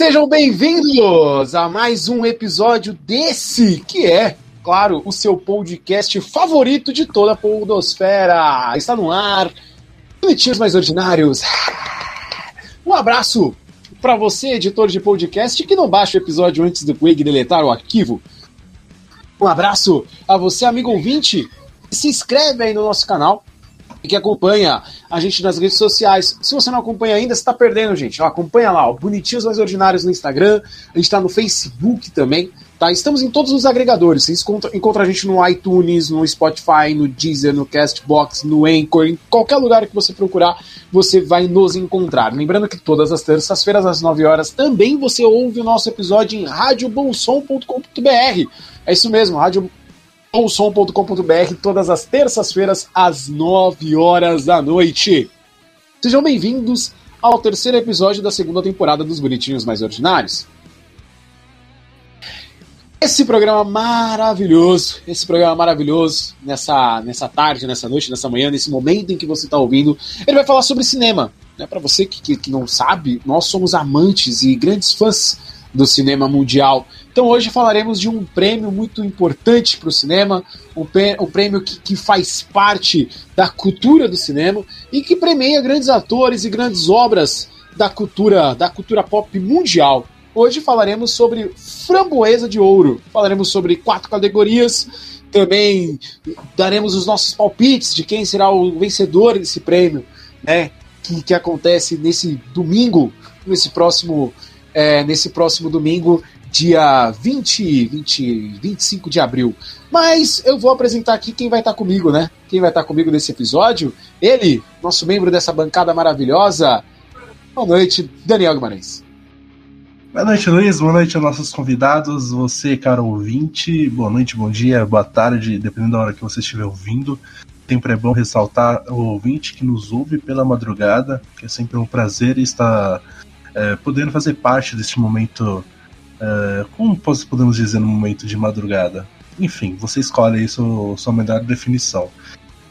Sejam bem-vindos a mais um episódio desse, que é, claro, o seu podcast favorito de toda a Podosfera. Está no ar, bonitinhos mais ordinários. Um abraço para você, editor de podcast, que não baixa o episódio antes do Quake deletar o arquivo. Um abraço a você, amigo ouvinte, que se inscreve aí no nosso canal e que acompanha a gente nas redes sociais. Se você não acompanha ainda, você está perdendo, gente. Ó, acompanha lá, ó, Bonitinhos Mais Ordinários no Instagram, a gente está no Facebook também. Tá? Estamos em todos os agregadores. Você encontra, a gente no iTunes, no Spotify, no Deezer, no Castbox, no Anchor, em qualquer lugar que você procurar, você vai nos encontrar. Lembrando que todas as terças-feiras, às 9 horas, também você ouve o nosso episódio em radiobolsom.com.br. É isso mesmo, radiobolsom.com.br, todas as terças-feiras, às 9 horas da noite. Sejam bem-vindos ao terceiro episódio da segunda temporada dos Bonitinhos Mais Ordinários. Esse programa maravilhoso, esse programa maravilhoso, nessa, nessa tarde, nessa noite, nessa manhã, nesse momento em que você está ouvindo, ele vai falar sobre cinema. Né? Para você que, que, que, não sabe, nós somos amantes e grandes fãs do cinema mundial. Então hoje falaremos de um prêmio muito importante para o cinema, um, prêmio que, que faz parte da cultura do cinema e que premia grandes atores e grandes obras da cultura, da cultura pop mundial. Hoje falaremos sobre Framboesa de Ouro. Falaremos sobre quatro categorias. Também daremos os nossos palpites de quem será o vencedor desse prêmio, né? Que, que acontece nesse domingo, nesse próximo, é, nesse próximo domingo, dia 20, 20, 25 de abril. Mas eu vou apresentar aqui quem vai estar comigo, né? Quem vai estar comigo nesse episódio? Ele, nosso membro dessa bancada maravilhosa. Boa noite, Daniel Guimarães. Boa noite, Luiz. Boa noite aos nossos convidados. Você, cara ouvinte. Boa noite, bom dia, boa tarde, dependendo da hora que você estiver ouvindo. Sempre é bom ressaltar o ouvinte que nos ouve pela madrugada, que é sempre um prazer estar é, podendo fazer parte deste momento. É, como podemos dizer no momento de madrugada? Enfim, você escolhe aí sua, sua melhor definição.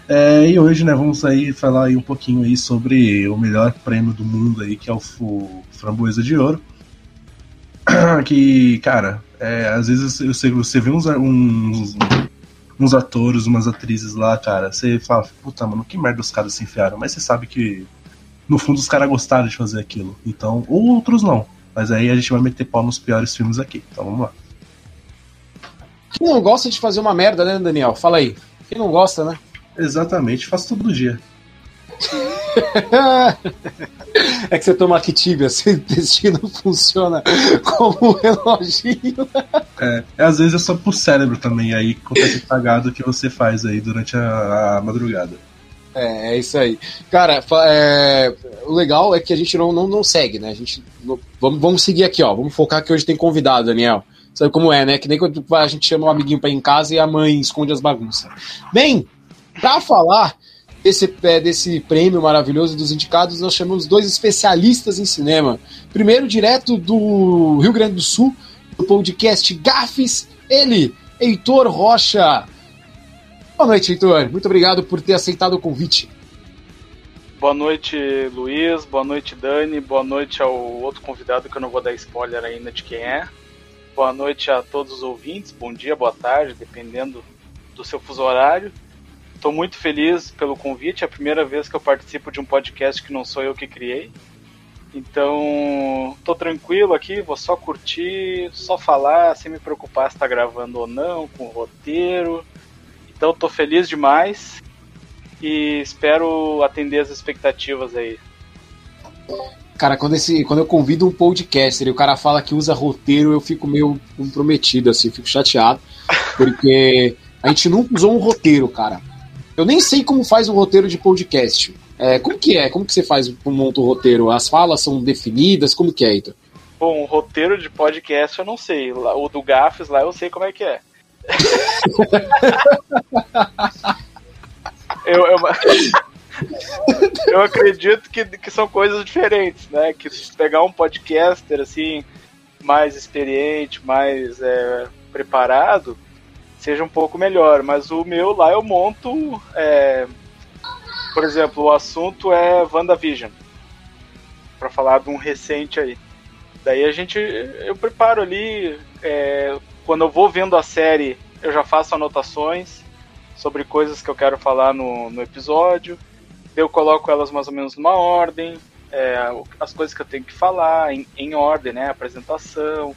É, e hoje, né, vamos aí falar aí um pouquinho aí sobre o melhor prêmio do mundo aí, que é o, o Framboesa de Ouro que, cara, é, às vezes você, você vê uns, uns, uns atores, umas atrizes lá, cara, você fala, puta, mano, que merda os caras se enfiaram. Mas você sabe que, no fundo, os caras gostaram de fazer aquilo. Então, ou outros não. Mas aí a gente vai meter pau nos piores filmes aqui. Então vamos lá. Quem não gosta de fazer uma merda, né, Daniel? Fala aí. Quem não gosta, né? Exatamente, faço todo dia. é que você toma Activia, seu intestino funciona como um reloginho. É, às vezes é só pro cérebro também, aí qualquer cagado que você faz aí durante a, a madrugada. É, é isso aí. Cara, é, o legal é que a gente não, não, não segue, né? A gente. Não, vamos, vamos seguir aqui, ó. Vamos focar que hoje tem convidado, Daniel. Sabe como é, né? Que nem quando a gente chama um amiguinho pra ir em casa e a mãe esconde as bagunças. Bem, pra falar desse, é, desse prêmio maravilhoso dos indicados, nós chamamos dois especialistas em cinema. Primeiro, direto do Rio Grande do Sul, do podcast Gafes, ele, Heitor Rocha. Boa noite, Heitor. Muito obrigado por ter aceitado o convite. Boa noite, Luiz. Boa noite, Dani. Boa noite ao outro convidado que eu não vou dar spoiler ainda de quem é. Boa noite a todos os ouvintes. Bom dia, boa tarde, dependendo do seu fuso horário. Estou muito feliz pelo convite. É a primeira vez que eu participo de um podcast que não sou eu que criei. Então, tô tranquilo aqui, vou só curtir, só falar, sem me preocupar se está gravando ou não, com roteiro. Então, tô feliz demais e espero atender as expectativas aí. Cara, quando, esse, quando eu convido um podcaster e o cara fala que usa roteiro, eu fico meio comprometido, assim, fico chateado, porque a gente nunca usou um roteiro, cara. Eu nem sei como faz um roteiro de podcast. É, como que é? Como que você faz monta o roteiro? As falas são definidas? Como que é, Heitor? Bom, o roteiro de podcast eu não sei. O do Gafes lá eu sei como é que é. Eu, eu, eu acredito que, que são coisas diferentes, né? Que pegar um podcaster assim, mais experiente, mais é, preparado, seja um pouco melhor. Mas o meu lá eu monto. É, por exemplo, o assunto é WandaVision. Pra falar de um recente aí. Daí a gente. Eu preparo ali. É, quando eu vou vendo a série, eu já faço anotações sobre coisas que eu quero falar no, no episódio. Eu coloco elas mais ou menos numa ordem. É, as coisas que eu tenho que falar em, em ordem, né? Apresentação,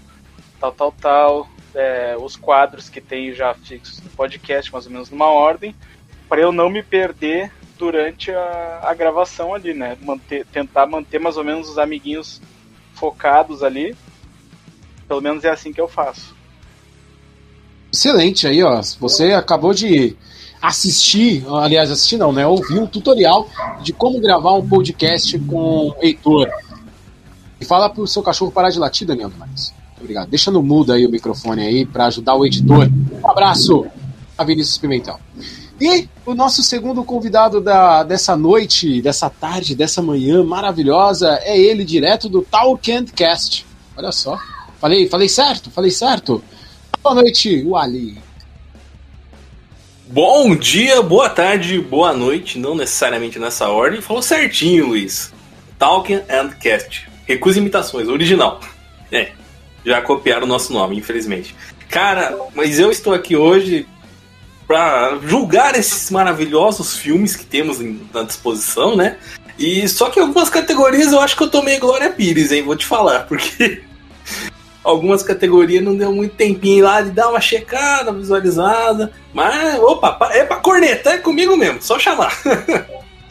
tal, tal, tal. É, os quadros que tem já fixos no podcast, mais ou menos numa ordem, para eu não me perder durante a, a gravação ali, né? Manter, tentar manter mais ou menos os amiguinhos focados ali. Pelo menos é assim que eu faço. Excelente aí, ó. Você acabou de assistir, aliás, assistir não, né? Ouvir um tutorial de como gravar um podcast com Heitor. E fala pro seu cachorro parar de latir, Daniel Marques. Obrigado. Deixa no mudo aí o microfone aí para ajudar o editor. Um abraço a Vinícius Pimentel. E o nosso segundo convidado da, dessa noite, dessa tarde, dessa manhã maravilhosa é ele, direto do Talkcast. Olha só. Falei, falei certo? Falei certo? Boa noite, Wally. Bom dia, boa tarde, boa noite, não necessariamente nessa ordem. Falou certinho, Luiz. Talking and Cast. Recusa imitações, original. É, já copiaram o nosso nome, infelizmente. Cara, mas eu estou aqui hoje para julgar esses maravilhosos filmes que temos na disposição, né? E só que algumas categorias eu acho que eu tomei Glória Pires, hein? Vou te falar, porque algumas categorias não deu muito tempinho lá de dar uma checada, visualizada. Mas, opa, é pra corneta, é comigo mesmo, só chamar.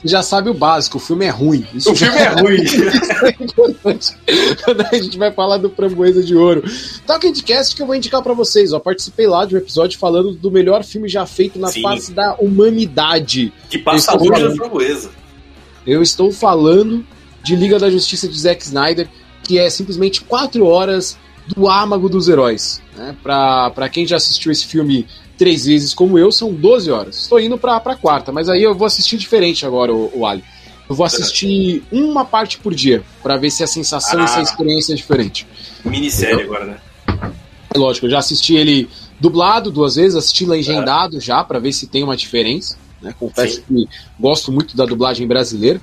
já sabe o básico, o filme é ruim. Isso o filme é ruim. Quando a gente vai falar do Framboesa de Ouro. Talkcast que eu vou indicar para vocês. Ó, participei lá de um episódio falando do melhor filme já feito na Sim. face da humanidade. Que passa longe da Framboesa. Eu estou falando de Liga da Justiça de Zack Snyder, que é simplesmente quatro horas do âmago dos heróis. Né? Pra quem já assistiu esse filme três vezes como eu, são 12 horas. Estou indo pra, pra quarta, mas aí eu vou assistir diferente agora, o, o Ali. Eu vou assistir uma parte por dia, para ver se a sensação ah, e se a ah. experiência é diferente. Minissérie agora, né? É lógico, eu já assisti ele dublado duas vezes, assisti legendado é. já, para ver se tem uma diferença. Né? Confesso Sim. que gosto muito da dublagem brasileira,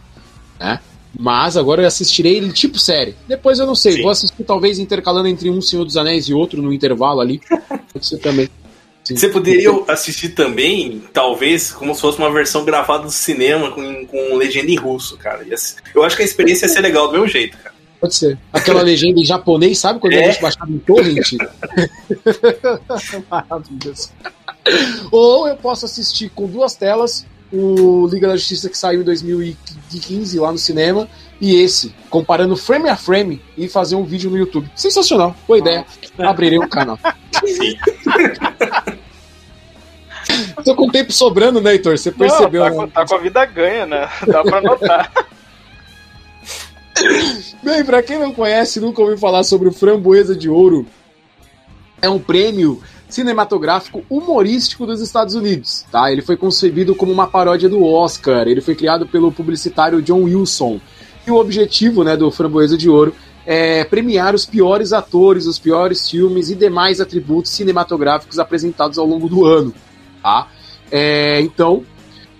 né? Mas agora eu assistirei ele tipo série. Depois eu não sei, Sim. vou assistir talvez intercalando entre um Senhor dos Anéis e outro no intervalo ali. Pode ser também. Você poderia assistir também, talvez, como se fosse uma versão gravada do cinema com, com legenda em russo, cara. Eu acho que a experiência ia ser legal do meu jeito, cara. Pode ser. Aquela legenda em japonês, sabe quando é. a gente baixava em torrent? Maravilhoso. Ou eu posso assistir com duas telas o Liga da Justiça que saiu em 2015 lá no cinema e esse, comparando frame a frame e fazer um vídeo no YouTube. Sensacional, boa ideia. Abrirei um canal. Tô com tempo sobrando, né, Heitor? Você percebeu, Não, tá, né? tá com a vida ganha, né? Dá pra notar. Bem, pra quem não conhece, nunca ouviu falar sobre o Framboesa de Ouro, é um prêmio cinematográfico humorístico dos Estados Unidos, tá? Ele foi concebido como uma paródia do Oscar, ele foi criado pelo publicitário John Wilson. E o objetivo, né, do Framboesa de Ouro é premiar os piores atores, os piores filmes e demais atributos cinematográficos apresentados ao longo do ano, tá? É, então,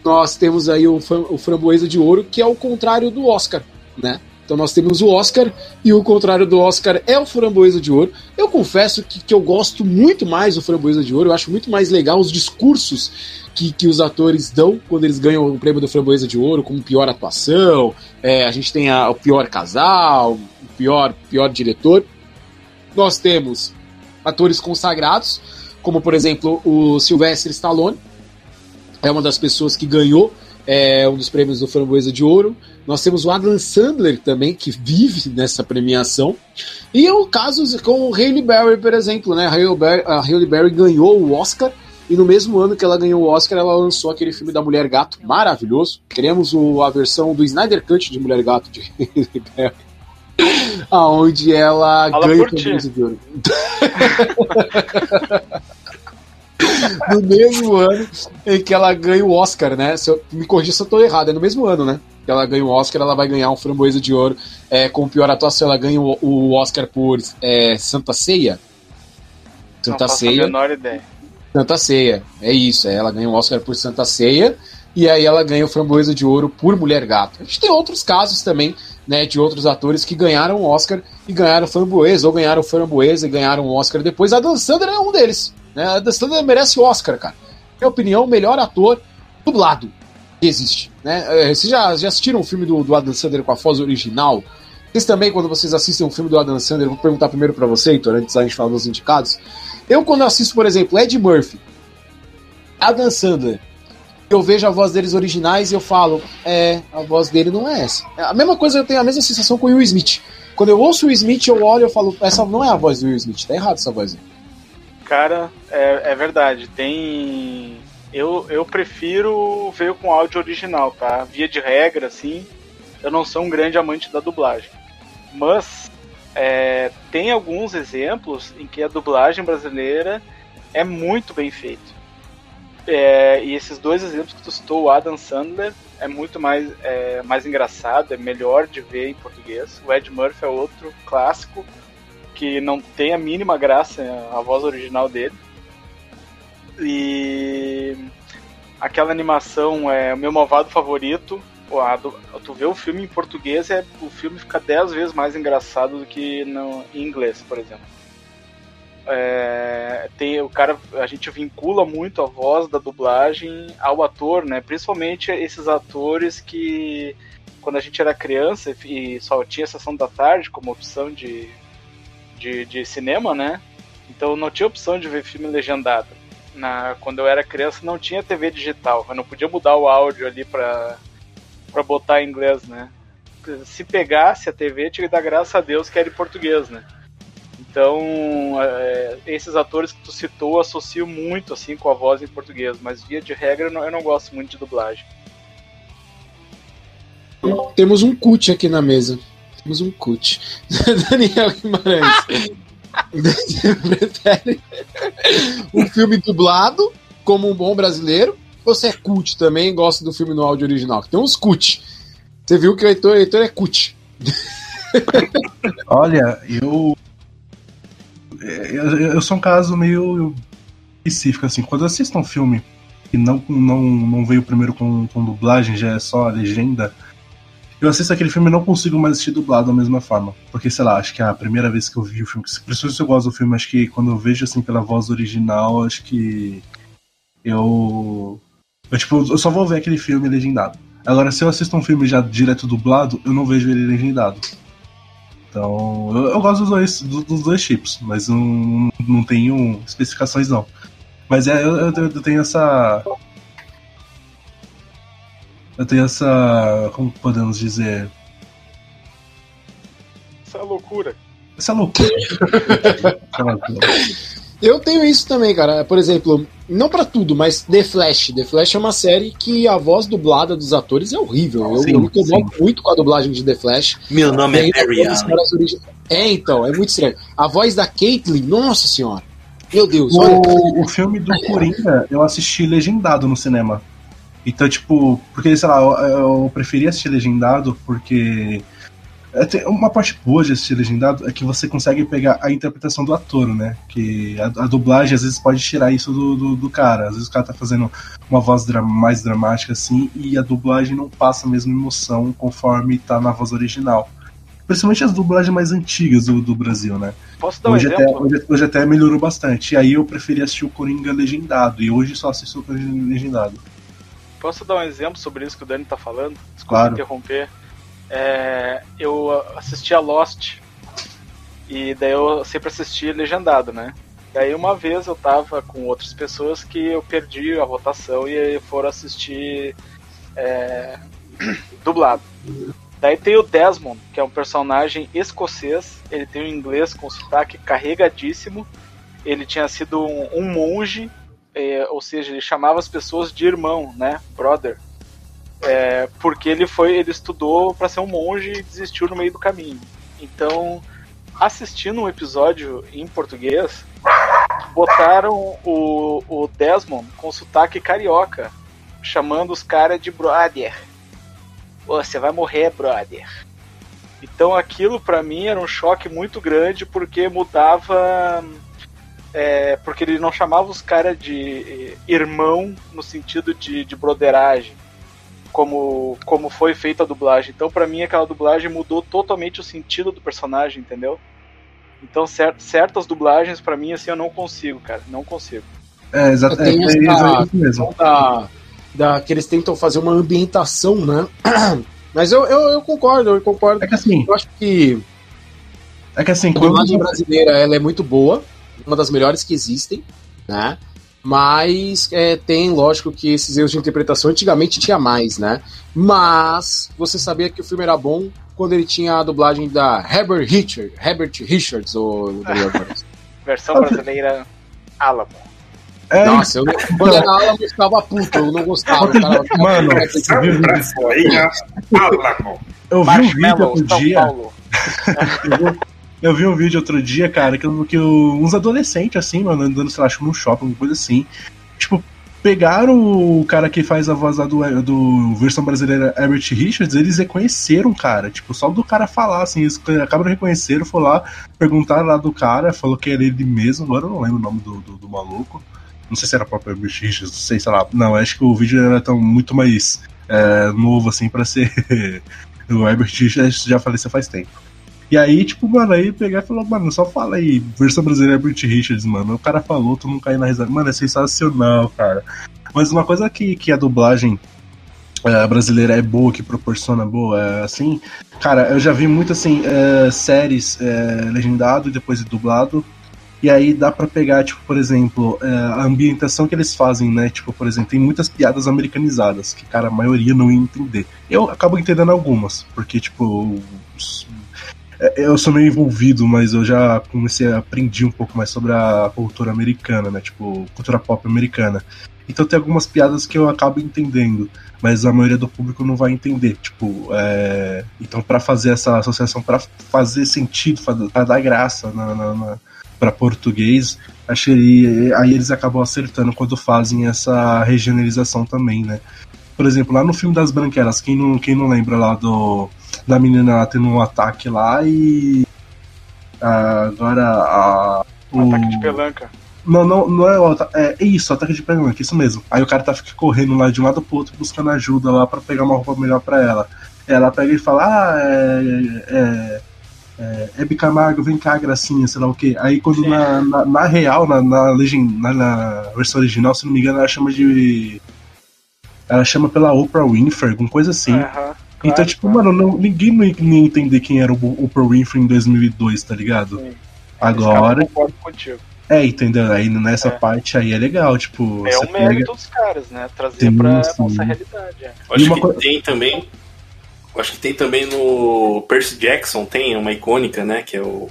nós temos aí o, o Framboesa de Ouro, que é o contrário do Oscar, né? Então nós temos o Oscar e o contrário do Oscar é o Framboesa de Ouro. Eu confesso que, que eu gosto muito mais do Framboesa de Ouro, eu acho muito mais legal os discursos que, que os atores dão quando eles ganham o prêmio do Framboesa de Ouro, como pior atuação, é, a gente tem a, o pior casal, o pior, pior diretor. Nós temos atores consagrados, como por exemplo o Sylvester Stallone, é uma das pessoas que ganhou é, um dos prêmios do Framboesa de Ouro. Nós temos o Adam Sandler também, que vive nessa premiação. E o caso com o Hailey Berry, por exemplo, né? A Hailey Berry, a Hailey Berry ganhou o Oscar e no mesmo ano que ela ganhou o Oscar, ela lançou aquele filme da Mulher Gato, maravilhoso. Queremos o, a versão do Snyder Cut de Mulher Gato de. Aonde ela Fala ganha o de ouro. no mesmo ano em que ela ganha o Oscar, né? Se eu, me corrija se eu tô errado, é no mesmo ano, né? Que ela ganha o Oscar, ela vai ganhar um framboesa de ouro é, com pior atuação. Ela ganha o, o Oscar por é, Santa Ceia. Santa Não Ceia. A menor ideia. Santa Ceia, é isso. É, ela ganha o Oscar por Santa Ceia e aí ela ganha o Framboesa de Ouro por Mulher Gato. A gente tem outros casos também né, de outros atores que ganharam o Oscar e ganharam framboesa, ou ganharam framboesa e ganharam o Oscar depois. A Dan Sandler é um deles. Né? A Dan Sandler merece o Oscar, cara. Na minha opinião, o melhor ator dublado existe. Né? É, vocês já, já assistiram o filme do, do Adam Sandler com a voz original? Vocês também, quando vocês assistem um filme do Adam Sandler, vou perguntar primeiro para você, Heitor, antes da gente falar dos indicados. Eu, quando assisto, por exemplo, Ed Murphy, Adam Sandler, eu vejo a voz deles originais e eu falo, é, a voz dele não é essa. A mesma coisa, eu tenho a mesma sensação com o Will Smith. Quando eu ouço o Will Smith, eu olho e falo, essa não é a voz do Will Smith, tá errado essa voz. Cara, é, é verdade. Tem. Eu, eu prefiro ver com áudio original, tá? Via de regra, assim, eu não sou um grande amante da dublagem. Mas é, tem alguns exemplos em que a dublagem brasileira é muito bem feita. É, e esses dois exemplos que tu citou, o Adam Sandler é muito mais, é, mais engraçado, é melhor de ver em português. O Ed Murphy é outro clássico que não tem a mínima graça a voz original dele. E aquela animação é o meu malvado favorito. Tu vê o filme em português, é, o filme fica dez vezes mais engraçado do que no, em inglês, por exemplo. É, tem o cara a gente vincula muito a voz da dublagem ao ator né? Principalmente esses atores que quando a gente era criança e só tinha sessão da tarde como opção de, de, de cinema né? Então não tinha opção de ver filme legendado na quando eu era criança não tinha TV digital eu não podia mudar o áudio ali para para botar em inglês né se pegasse a TV tinha que dar graças a Deus que era em português né então, é, esses atores que tu citou associo muito assim com a voz em português, mas via de regra eu não, eu não gosto muito de dublagem. Temos um cut aqui na mesa. Temos um cut. Daniel Guimarães. Prefere um filme dublado como um bom brasileiro? Você é cut também gosta do filme no áudio original? Tem uns cut. Você viu que o Heitor, o Heitor é cut. Olha, eu eu, eu sou um caso meio específico, assim. Quando eu assisto um filme que não, não, não veio primeiro com, com dublagem, já é só a legenda, eu assisto aquele filme e não consigo mais assistir dublado da mesma forma. Porque, sei lá, acho que é a primeira vez que eu vi o filme, principalmente se eu gosto do filme, acho que quando eu vejo assim pela voz original, acho que eu. Eu, tipo, eu só vou ver aquele filme legendado. Agora, se eu assisto um filme já direto dublado, eu não vejo ele legendado. Então, eu, eu gosto dos dois, dos, dos dois tipos, mas não, não tenho especificações não. Mas é, eu, eu, eu tenho essa. Eu tenho essa. Como podemos dizer? Essa loucura. Essa loucura. essa loucura. Eu tenho isso também, cara. Por exemplo, não para tudo, mas The Flash. The Flash é uma série que a voz dublada dos atores é horrível. Eu, sim, eu me incomodo muito com a dublagem de The Flash. Meu nome é Barry. É, então, é muito estranho. A voz da Caitlyn, nossa senhora. Meu Deus. O, olha. o filme do Coringa eu assisti legendado no cinema. Então, tipo, porque, sei lá, eu, eu preferi assistir legendado porque é, uma parte boa de assistir legendado é que você consegue pegar a interpretação do ator, né? Que a, a dublagem às vezes pode tirar isso do, do, do, cara. Às vezes o cara tá fazendo uma voz dra mais dramática assim e a dublagem não passa a mesma emoção conforme tá na voz original. Principalmente as dublagens mais antigas do, do Brasil, né? Posso dar um hoje exemplo? Até, hoje, hoje, até melhorou bastante. E aí eu preferi assistir o Coringa legendado. E hoje só assisto o Coringa legendado. Posso dar um exemplo sobre isso que o Dani tá falando? Desculpa claro. interromper é, eu assistia Lost e daí eu sempre assistia legendado, né? Daí uma vez eu tava com outras pessoas que eu perdi a votação e foram assistir é, dublado. Daí tem o Desmond, que é um personagem escocês, ele tem um inglês com sotaque carregadíssimo, ele tinha sido um, um monge, é, ou seja, ele chamava as pessoas de irmão, né? Brother. É, porque ele foi, ele estudou para ser um monge e desistiu no meio do caminho. Então, assistindo um episódio em português, botaram o, o Desmond com sotaque carioca, chamando os caras de brother. Você vai morrer, brother. Então aquilo para mim era um choque muito grande porque mudava. É, porque ele não chamava os caras de irmão no sentido de, de broderagem como, como foi feita a dublagem. Então, para mim, aquela dublagem mudou totalmente o sentido do personagem, entendeu? Então, cer certas dublagens, para mim, assim, eu não consigo, cara. Não consigo. É, exatamente. É, é, é, isso mesmo. Da, da, que eles tentam fazer uma ambientação, né? Mas eu, eu, eu, concordo, eu concordo. É que assim. Eu acho que. É que assim. A dublagem brasileira ela é muito boa, uma das melhores que existem, né? Mas é, tem, lógico, que esses erros de interpretação antigamente tinha mais, né? Mas você sabia que o filme era bom quando ele tinha a dublagem da Herbert Richards, Herbert Richards, ou Versão brasileira Alamo. É, Nossa, eu, quando era Alamo eu ficava puto, eu não gostava. Cara, Mano, você viu Alamo. Eu vi um vídeo outro dia. Eu vi um vídeo outro dia, cara, que, que uns adolescentes, assim, mano, andando, sei lá, acho num shopping, alguma coisa assim. Tipo, pegaram o cara que faz a voz do, do versão brasileira Herbert Richards, eles reconheceram, cara. Tipo, só do cara falar, assim, eles acabam de reconhecer, foi lá, perguntaram lá do cara, falou que era ele mesmo, agora eu não lembro o nome do, do, do maluco. Não sei se era o próprio Herbert Richards, não sei, sei lá. Não, acho que o vídeo era tão muito mais é, novo, assim, para ser. o Herbert Richards já faleceu faz tempo. E aí, tipo, mano, aí pegar e falou, mano, só fala aí, versão brasileira é Brit Richards, mano. O cara falou, tu não caiu na risada. Mano, é sensacional, cara. Mas uma coisa que, que a dublagem é, brasileira é boa, que proporciona boa, é, assim, cara, eu já vi muitas assim, é, séries é, legendado e depois dublado. E aí dá para pegar, tipo, por exemplo, é, a ambientação que eles fazem, né? Tipo, por exemplo, tem muitas piadas americanizadas, que, cara, a maioria não ia entender. Eu acabo entendendo algumas, porque, tipo, é, eu sou meio envolvido, mas eu já comecei a aprender um pouco mais sobre a cultura americana, né? Tipo, cultura pop americana. Então tem algumas piadas que eu acabo entendendo, mas a maioria do público não vai entender. Tipo, é... então para fazer essa associação, para fazer sentido, para dar graça na, na, na para português, achei aí eles acabam acertando quando fazem essa regionalização também, né? Por exemplo, lá no filme das Branquelas, quem não, quem não lembra lá do da menina lá tendo um ataque lá e. agora a. O... Ataque de pelanca. Não, não, não é, o é, é isso, ataque de pelanca, isso mesmo. Aí o cara tá correndo lá de um lado pro outro buscando ajuda lá para pegar uma roupa melhor para ela. Ela pega e fala, ah, é. é é, Hebe Camargo, vem cá, gracinha, sei lá o que. Aí quando na, na, na, real, na, na, legend, na, na, versão original, se não me engano, ela chama de. Ela chama pela Oprah Winfrey, alguma coisa assim. Uhum. Claro, então, tipo, claro. mano, não, ninguém não ia entender quem era o Oprah Winfrey em 2002, tá ligado? Sim. Agora. concordo contigo. É, entendeu? Aí nessa é. parte aí é legal, tipo. É o mérito pega... dos caras, né? Trazer sim, pra sim. nossa realidade. É. Acho que co... tem também. Acho que tem também no Percy Jackson, tem uma icônica, né? Que é o.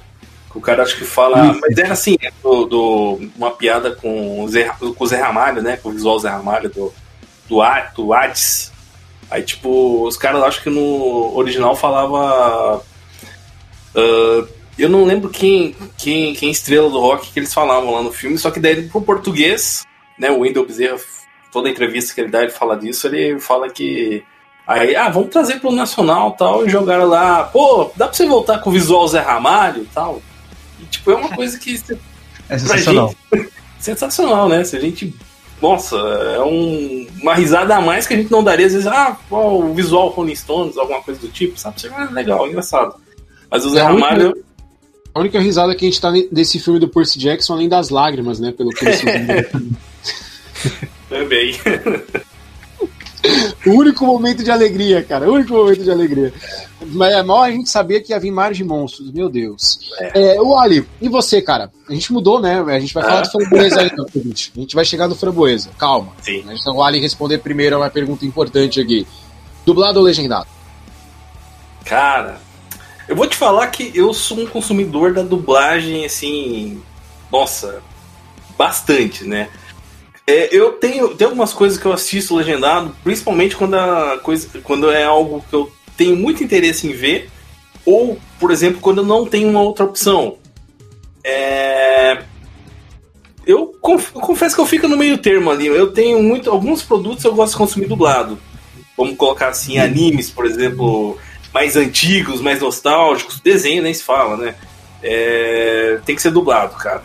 Que o cara acho que fala. Isso. Mas era assim, é do, do, uma piada com o, Zé, com o Zé Ramalho, né? Com o visual Zé Ramalho do, do, do Hades Aí, tipo, os caras acho que no original falava. Uh, eu não lembro quem, quem, quem estrela do rock que eles falavam lá no filme, só que daí pro português, né, o Wendel Bezerra, toda entrevista que ele dá, ele fala disso, ele fala que. Aí, ah, vamos trazer pro Nacional tal, e jogaram lá, pô, dá pra você voltar com o visual Zé Ramalho e tal. E, tipo, é uma coisa que. É sensacional. Gente, sensacional, né? Se a gente nossa, é um, uma risada a mais que a gente não daria, às vezes, ah, ó, o visual Rolling Stones, alguma coisa do tipo, sabe? Você, ah, legal, engraçado. Mas o Zé é Ramalho. Única, a única risada que a gente tá desse filme do Percy Jackson, além das lágrimas, né? Pelo que eles Também. o único momento de alegria, cara. O único momento de alegria. Mas é mal a gente sabia que ia vir mar de monstros, meu Deus. É. É, o Ali, e você, cara? A gente mudou, né? A gente vai falar do framboesa aí, A gente vai chegar no framboesa. Calma. Sim. Então o Ali responder primeiro é uma pergunta importante aqui. Dublado ou legendado? Cara, eu vou te falar que eu sou um consumidor da dublagem, assim. Nossa, bastante, né? É, eu tenho, tem algumas coisas que eu assisto legendado, principalmente quando, a coisa, quando é algo que eu tenho muito interesse em ver, ou, por exemplo, quando eu não tenho uma outra opção. É... Eu, conf, eu confesso que eu fico no meio termo ali. Eu tenho muito. Alguns produtos eu gosto de consumir dublado. Vamos colocar assim, animes, por exemplo, mais antigos, mais nostálgicos. Desenho nem se fala, né? É, tem que ser dublado, cara.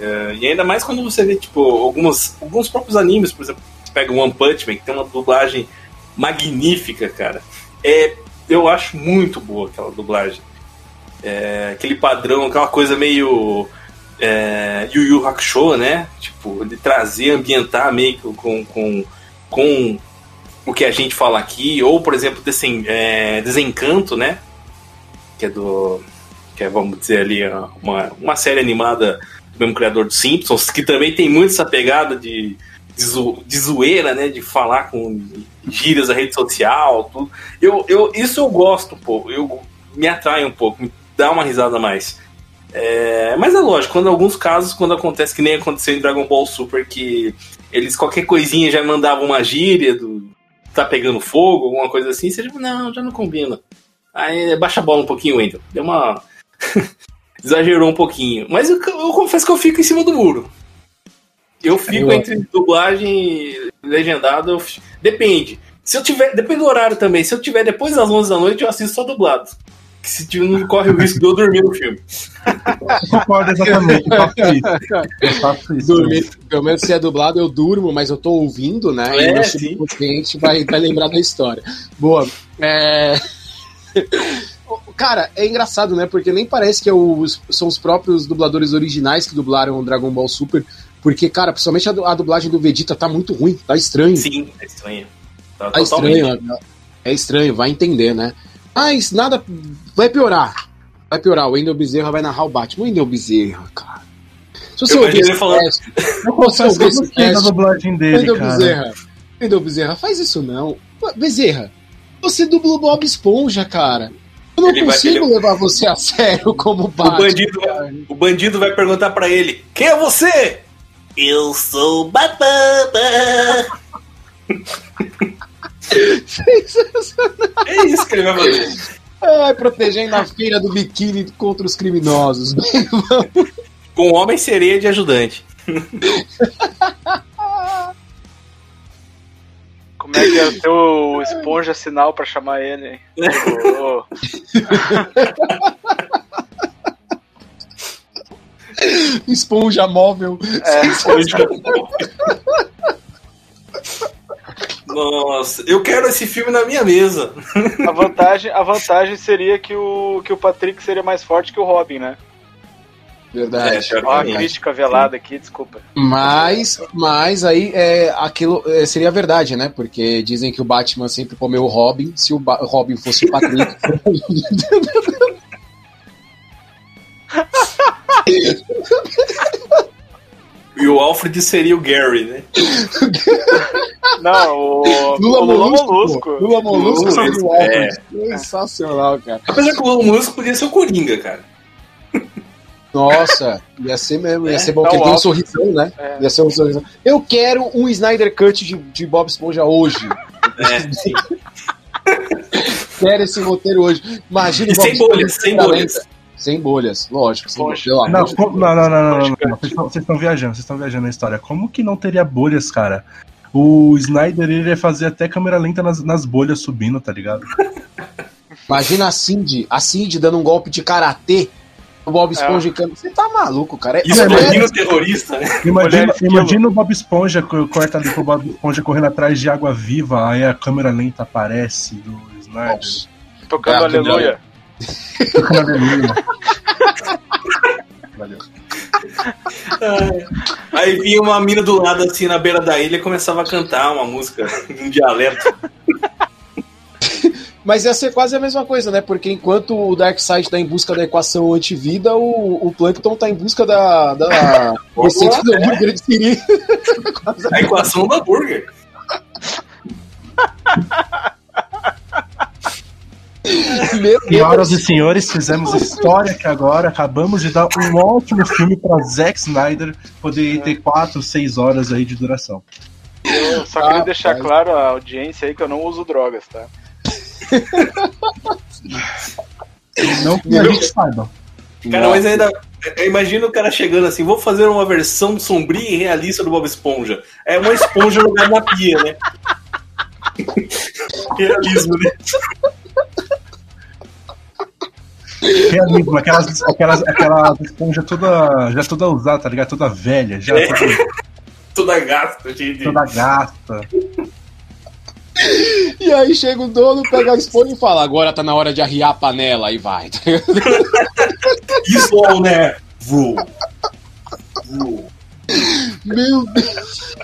É, e ainda mais quando você vê, tipo, algumas, alguns próprios animes, por exemplo, você pega One Punch Man, que tem uma dublagem magnífica, cara. É, eu acho muito boa aquela dublagem. É, aquele padrão, aquela coisa meio é, Yu Yu Hakusho, né? Tipo, de trazer, ambientar meio com, com, com o que a gente fala aqui, ou por exemplo, desen, é, Desencanto, né? Que é do. Que é, vamos dizer ali, uma, uma série animada mesmo criador dos Simpsons, que também tem muito essa pegada de, de, zo, de zoeira, né? De falar com gírias da rede social, tudo. Eu, eu, isso eu gosto um pouco, eu, me atrai um pouco, me dá uma risada a mais. É, mas é lógico, quando alguns casos, quando acontece que nem aconteceu em Dragon Ball Super, que eles qualquer coisinha já mandavam uma gíria do tá pegando fogo, alguma coisa assim, você tipo, não, já não combina. Aí baixa a bola um pouquinho, Wendel. Deu uma. Exagerou um pouquinho. Mas eu, eu, confesso que eu fico em cima do muro. Eu fico entre dublagem e legendado. Depende. Se eu tiver. Depende do horário também. Se eu tiver depois das 11 da noite, eu assisto só dublado que se não corre o risco de eu dormir no filme. Concordo exatamente, eu faço isso. Eu faço isso. Dormir, pelo menos se é dublado, eu durmo, mas eu tô ouvindo, né? É, e meu subconsciente vai, vai lembrar da história. Boa. É... Cara, é engraçado, né? Porque nem parece que é os, são os próprios dubladores originais que dublaram o Dragon Ball Super. Porque, cara, principalmente a, a dublagem do Vegeta tá muito ruim, tá estranho. Sim, é estranho. Tá, tá estranho. É estranho, vai entender, né? Mas nada. Vai piorar. Vai piorar. O Wendel Bezerra vai narrar o Batman. O Wendel Bezerra, cara. Se você ouvir esse falando... cast, eu eu gostei da dublagem dele, Wendel cara. Bezerra. Wendel Bezerra, faz isso não. Bezerra, você dublou Bob Esponja, cara. Eu não ele consigo vai, ele... levar você a sério como Batman. O bandido, vai, o bandido vai perguntar para ele: Quem é você? Eu sou Batman. Sensacional. É isso que ele vai fazer. É, protegendo a feira do biquíni contra os criminosos. Com homem sereia de ajudante. Como é que é o teu esponja sinal pra chamar ele? oh. esponja móvel. É, esponja móvel. Nossa, eu quero esse filme na minha mesa. A vantagem, a vantagem seria que o, que o Patrick seria mais forte que o Robin, né? Verdade. É, Ó, a crítica velada aqui, desculpa. Mas, mas aí é, aquilo é, seria verdade, né? Porque dizem que o Batman sempre comeu o Robin. Se o ba Robin fosse o Patrick. E o Alfred seria o Gary, né? Não, o Lula, o Lula Molusco. Lula Molusco seria o Alfred. É. Sensacional, cara. Apesar que o Lula Molusco podia ser o Coringa, cara. Nossa, ia ser mesmo, ia é, ser bom, porque ele tem um sorrisão, né? É. Ia ser um sorrisão. Eu quero um Snyder Cut de, de Bob Esponja hoje. É, quero esse roteiro hoje. Imagina e sem bolhas, sem bolhas. Sem bolhas, lógico. Sem bolhas, não, não, não, não, não, não, Vocês estão viajando, vocês estão viajando na história. Como que não teria bolhas, cara? O Snyder ele ia fazer até câmera lenta nas, nas bolhas subindo, tá ligado? Imagina a Cindy, a Cindy dando um golpe de karatê. O Bob Esponja é. Você tá maluco, cara. Isso é, imagina o terrorista, né? Imagina, imagina o Bob Esponja, corta ali com o Bob Esponja correndo atrás de água viva, aí a câmera lenta aparece do Snyder. Nossa. Tocando é, aleluia. Valeu. Aí vinha uma mina do lado, assim, na beira da ilha e começava a cantar uma música em dialeto. Mas ia ser quase a mesma coisa, né? Porque enquanto o Darkseid tá em busca da equação antivida, o, o Plankton tá em busca da, da receita do hambúrguer de Siri. a equação do hambúrguer. Senhoras e senhores, fizemos história que agora acabamos de dar um ótimo filme para Zack Snyder poder ter 4, 6 horas aí de duração. Eu só queria ah, deixar pai. claro a audiência aí que eu não uso drogas, tá? Não que a gente saiba. Cara, mas ainda. Imagina o cara chegando assim, vou fazer uma versão sombria e realista do Bob Esponja. É uma esponja jogada na pia, né? Realismo, né? Realismo, aquelas, aquelas, aquelas esponja toda, já toda usada, tá ligado? Toda velha, já. É. Toda, toda gasta, gente. Toda gasta. E aí chega o dono, pega a esponja e fala: agora tá na hora de arriar a panela, aí vai. Isso, né? Vou. Vou. Meu Deus.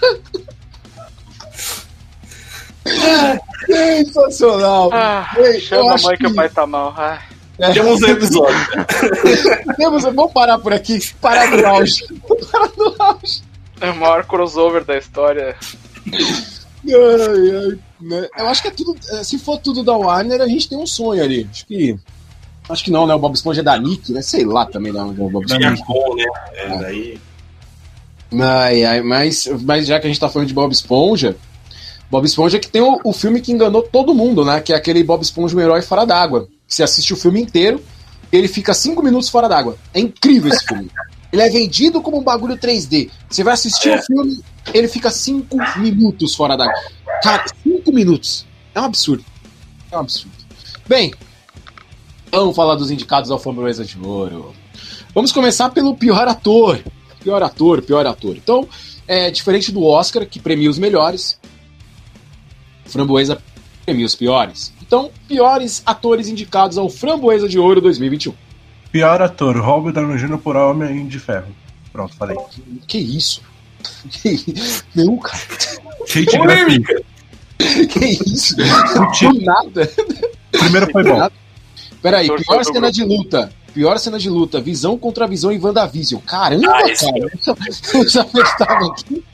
Sensacional. Ah, Ei, chama a mãe que... que- o pai tá mal. Ai. Temos um episódio. Temos, vamos parar por aqui. Parar no auge. Parar no auge. É o maior crossover da história. Ai, ai, né? Eu acho que é tudo. é, Se for tudo da Warner, a gente tem um sonho ali. Acho que. Acho que não, né? O Bob Esponja é da Nick, né? Sei lá também da onde é o Bob Esponja. Com, né? É, daí. Ai, ai, mas, mas já que a gente tá falando de Bob Esponja, Bob Esponja que tem o, o filme que enganou todo mundo, né? Que é aquele Bob Esponja, um herói fora d'água. Você assiste o filme inteiro, ele fica cinco minutos fora d'água. É incrível esse filme. Ele é vendido como um bagulho 3D. Você vai assistir É. o filme, ele fica cinco minutos fora d'água. Cara, cinco minutos. É um absurdo. É um absurdo. Bem, vamos falar dos indicados ao Framboesa de Ouro. Vamos começar pelo pior ator. Pior ator, pior ator. Então, é diferente do Oscar, que premia os melhores, Framboesa premia os piores. Então, piores atores indicados ao Framboesa de Ouro 2021. Pior ator, Robert Downey Jr. por Homem de Ferro. Pronto, falei. Que isso? Que isso? Não, cara. Polêmica! Que isso? Mentira. Do nada. Primeiro foi bom. Peraí, pior cena grupo. de luta. Pior cena de luta. Visão contra visão em WandaVision. Caramba, Ah, cara. Eu já estava aqui.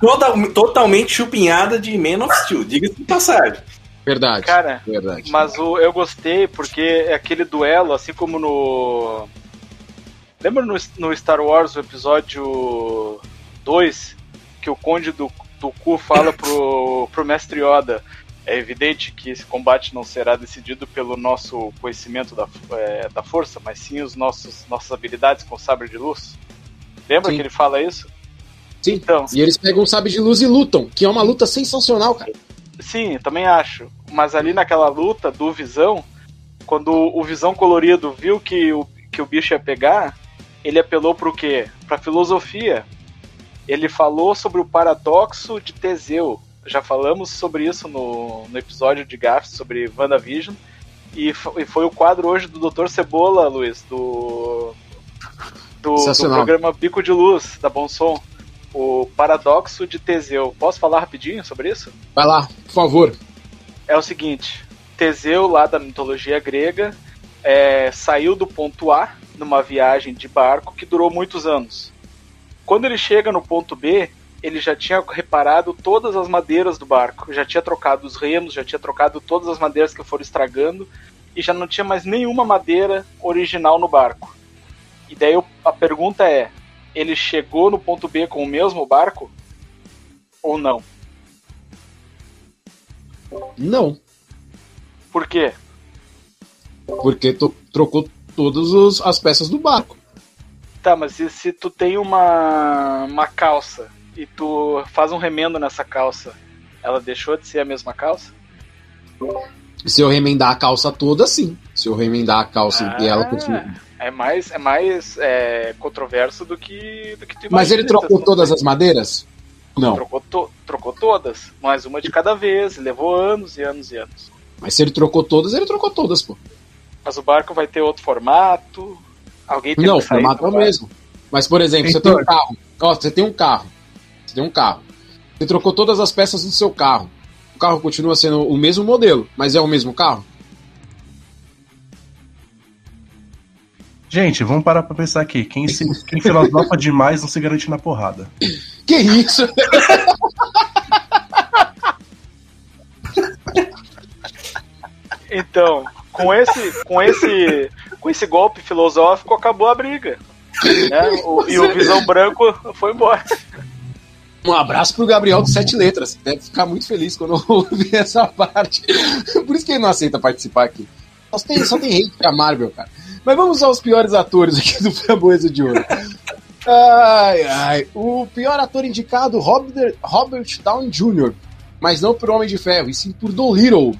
Toda, totalmente chupinhada de Man of Steel, diga-se de passagem. Verdade. Cara, verdade. mas o, eu gostei porque é aquele duelo, assim como no. Lembra no, no Star Wars, o episódio 2, que o Conde do, do Cu fala pro, pro Mestre Yoda? É evidente que esse combate não será decidido pelo nosso conhecimento da, é, da força, mas sim os nossos nossas habilidades com sabre de luz. Lembra Sim. que ele fala isso? Sim. Então, E eles pegam um sabre de luz e lutam, que é uma luta sensacional, cara. Sim, também acho. Mas ali naquela luta do Visão, quando o Visão colorido viu que o, que o bicho ia pegar, ele apelou pro quê? Pra filosofia. Ele falou sobre o paradoxo de Teseu. Já falamos sobre isso no, no episódio de Gaff sobre WandaVision. E, e foi o quadro hoje do Dr. Cebola, Luiz, do, do, do programa Bico de Luz, da Bom Som. O paradoxo de Teseu. Posso falar rapidinho sobre isso? Vai lá, por favor. é o seguinte: Teseu, lá da mitologia grega, é, saiu do ponto A numa viagem de barco que durou muitos anos. Quando ele chega no ponto B, ele já tinha reparado todas as madeiras do barco, já tinha trocado os remos, já tinha trocado todas as madeiras que foram estragando e já não tinha mais nenhuma madeira original no barco. E daí a pergunta é: ele chegou no ponto B com o mesmo barco ou não? Não, Por quê? porque to- trocou todas as peças do barco. Tá, mas e se tu tem uma, uma calça e tu faz um remendo nessa calça, ela deixou de ser a mesma calça? Se eu remendar a calça toda, sim. Se eu remendar a calça e ela continua. É mais, é mais é, controverso do que, do que tu Mas ele imagina, trocou tu- todas as madeiras? Não. Trocou, to- trocou todas, mas uma de cada vez, levou anos e anos e anos. Mas se ele trocou todas, ele trocou todas, pô. Mas o barco vai ter outro formato, alguém tem Não, o formato é o barco. mesmo. Mas, por exemplo, você tem um carro. Ó, você tem um carro. Você tem um carro. Você trocou todas as peças do seu carro. O carro continua sendo o mesmo modelo, mas é o mesmo carro? Gente, vamos parar pra pensar aqui. Quem, se, quem filosofa demais não se garante na porrada. Que isso? Então, com esse, com esse, com esse golpe filosófico acabou a briga. né? O- e o Visão Branco foi embora. Um abraço pro Gabriel do Sete Letras. Deve ficar muito feliz quando eu ouvir essa parte. Por isso que ele não aceita participar aqui. Só tem, só tem hate pra Marvel, cara. Mas vamos aos piores atores aqui do Framboesa de Ouro. Ai, ai. O pior ator indicado, Robert, Robert Downey Jr., mas não por Homem de Ferro, e sim por Dolittle,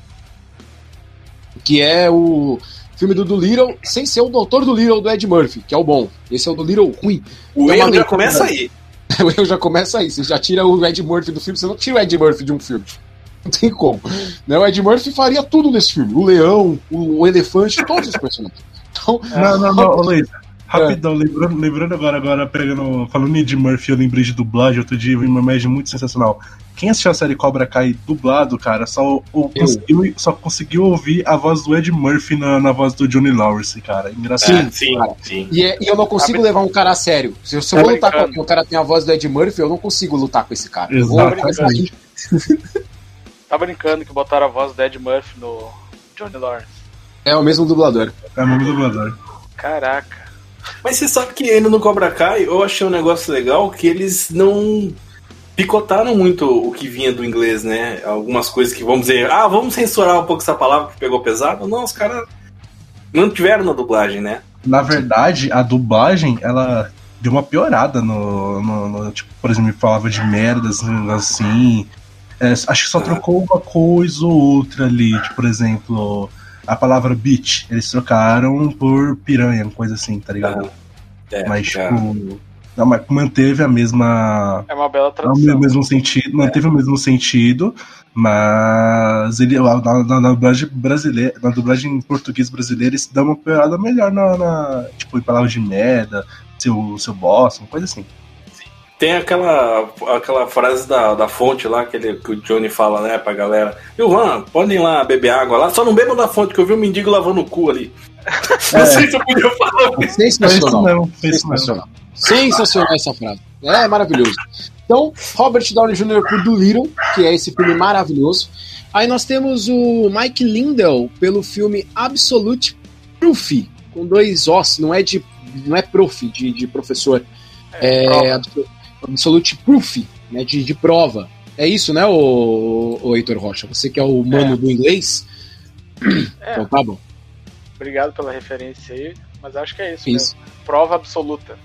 que é o filme do Dolittle, sem ser o Doutor Dolittle do Ed Murphy, que é o bom. Esse é o Dolittle ruim. O É erro já leitura. começa aí. Eu já começa aí. Você já tira o Ed Murphy do filme, você não tira o Ed Murphy de um filme. Não tem como. Né? O Ed Murphy faria tudo nesse filme. O leão, o, o elefante, todos os personagens. Então, não, não, não, Luiz. Rapidão, é. lembrando, lembrando agora, agora pegando, falando de Murphy, eu lembrei de dublagem, outro dia vi uma imagem muito sensacional. Quem assistiu a série Cobra Kai dublado, cara, só, ou, conseguiu, só conseguiu ouvir a voz do Ed Murphy na, na voz do Johnny Lawrence, cara. Engraçado. Sim, sim, sim. E, é, e, eu não consigo levar um cara a sério. Se, se eu vou lutar com o cara tem a voz do Ed Murphy, eu não consigo lutar com esse cara. Exatamente. tá brincando que botaram a voz do Ed Murphy no Johnny Lawrence. É o mesmo dublador. É o mesmo dublador. Caraca. Mas você sabe que ainda no Cobra Kai eu achei um negócio legal que eles não picotaram muito o que vinha do inglês, né? Algumas coisas que vamos dizer, ah, vamos censurar um pouco essa palavra que pegou pesado. Não, os caras não tiveram na dublagem, né? Na verdade, a dublagem, ela deu uma piorada no, no, no tipo, por exemplo, falava de merdas assim. É, acho que só ah. trocou uma coisa ou outra ali, tipo, por exemplo, a palavra bitch, eles trocaram por piranha, coisa assim, tá ligado? É, mas, tipo. É. Não, mas manteve a mesma. É uma bela tradução. O mesmo sentido, manteve é. o mesmo sentido, mas ele na, na, na, dublagem brasileira, na dublagem em português brasileiro, eles dão uma piorada melhor na, na, tipo, em palavras de merda, seu, seu boss, uma coisa assim. Tem aquela, aquela frase da, da fonte lá que, ele, que o Johnny fala, né, pra galera. Ivan, podem ir lá beber água lá, só não bebam da fonte, que eu vi um mendigo lavando o cu ali. É. Não sei se eu podia falar. Sensacional. Sensacional. Sensacional essa frase. É maravilhoso. Então, Robert Downey Jr. por Doolittle, que é esse filme maravilhoso. Aí nós temos o Mike Lindell pelo filme Absolute Proof, com dois Os, não é de não é prof, de, de professor. É, é Absolute Proof, né, de, de prova. É isso, né, o, o Heitor Rocha? Você que é o mano é. do inglês? É. Então tá bom. Obrigado pela referência aí, mas acho que é isso, isso. Prova absoluta.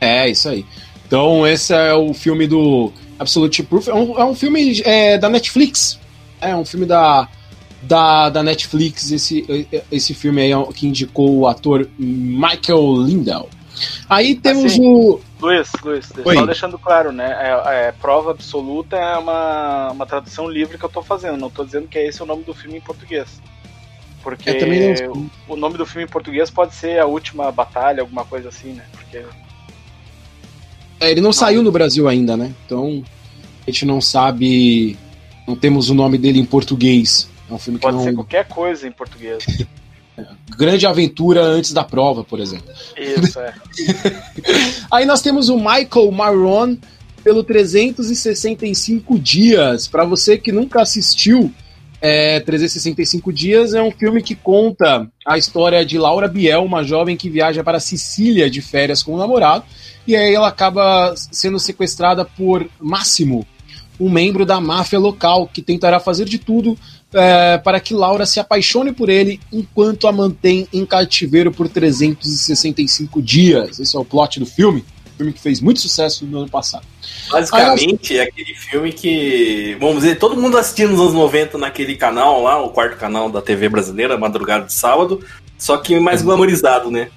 É, isso aí. Então, esse é o filme do Absolute Proof. É um, é um filme é, da Netflix. É um filme da, da, da Netflix, esse, esse filme aí é que indicou o ator Michael Lindell. Aí temos assim, o. Luiz, Luiz, só deixando claro, né? É, é, prova absoluta é uma, uma tradução livre que eu tô fazendo. Não tô dizendo que é esse o nome do filme em português. Porque o nome do filme em português pode ser A Última Batalha, alguma coisa assim, né? Porque. É, ele não, não, saiu no Brasil ainda, né? Então a gente não sabe. Não temos o nome dele em português. É um filme pode que não. Pode ser qualquer coisa em português. Grande aventura antes da prova, por exemplo. Isso, é. Aí nós temos o Michael Maron pelo 365 dias. Para você que nunca assistiu, é, 365 Dias é um filme que conta a história de Laura Biel, uma jovem que viaja para Sicília de férias com o namorado, e aí ela acaba sendo sequestrada por Máximo, um membro da máfia local, que tentará fazer de tudo é, para que Laura se apaixone por ele enquanto a mantém em cativeiro por 365 dias. Esse é o plot do filme filme que fez muito sucesso no ano passado. Basicamente, é aquele filme que, vamos dizer, todo mundo assistia nos anos 90 naquele canal lá, o quarto canal da TV brasileira, madrugada de sábado, só que mais é. glamorizado, né?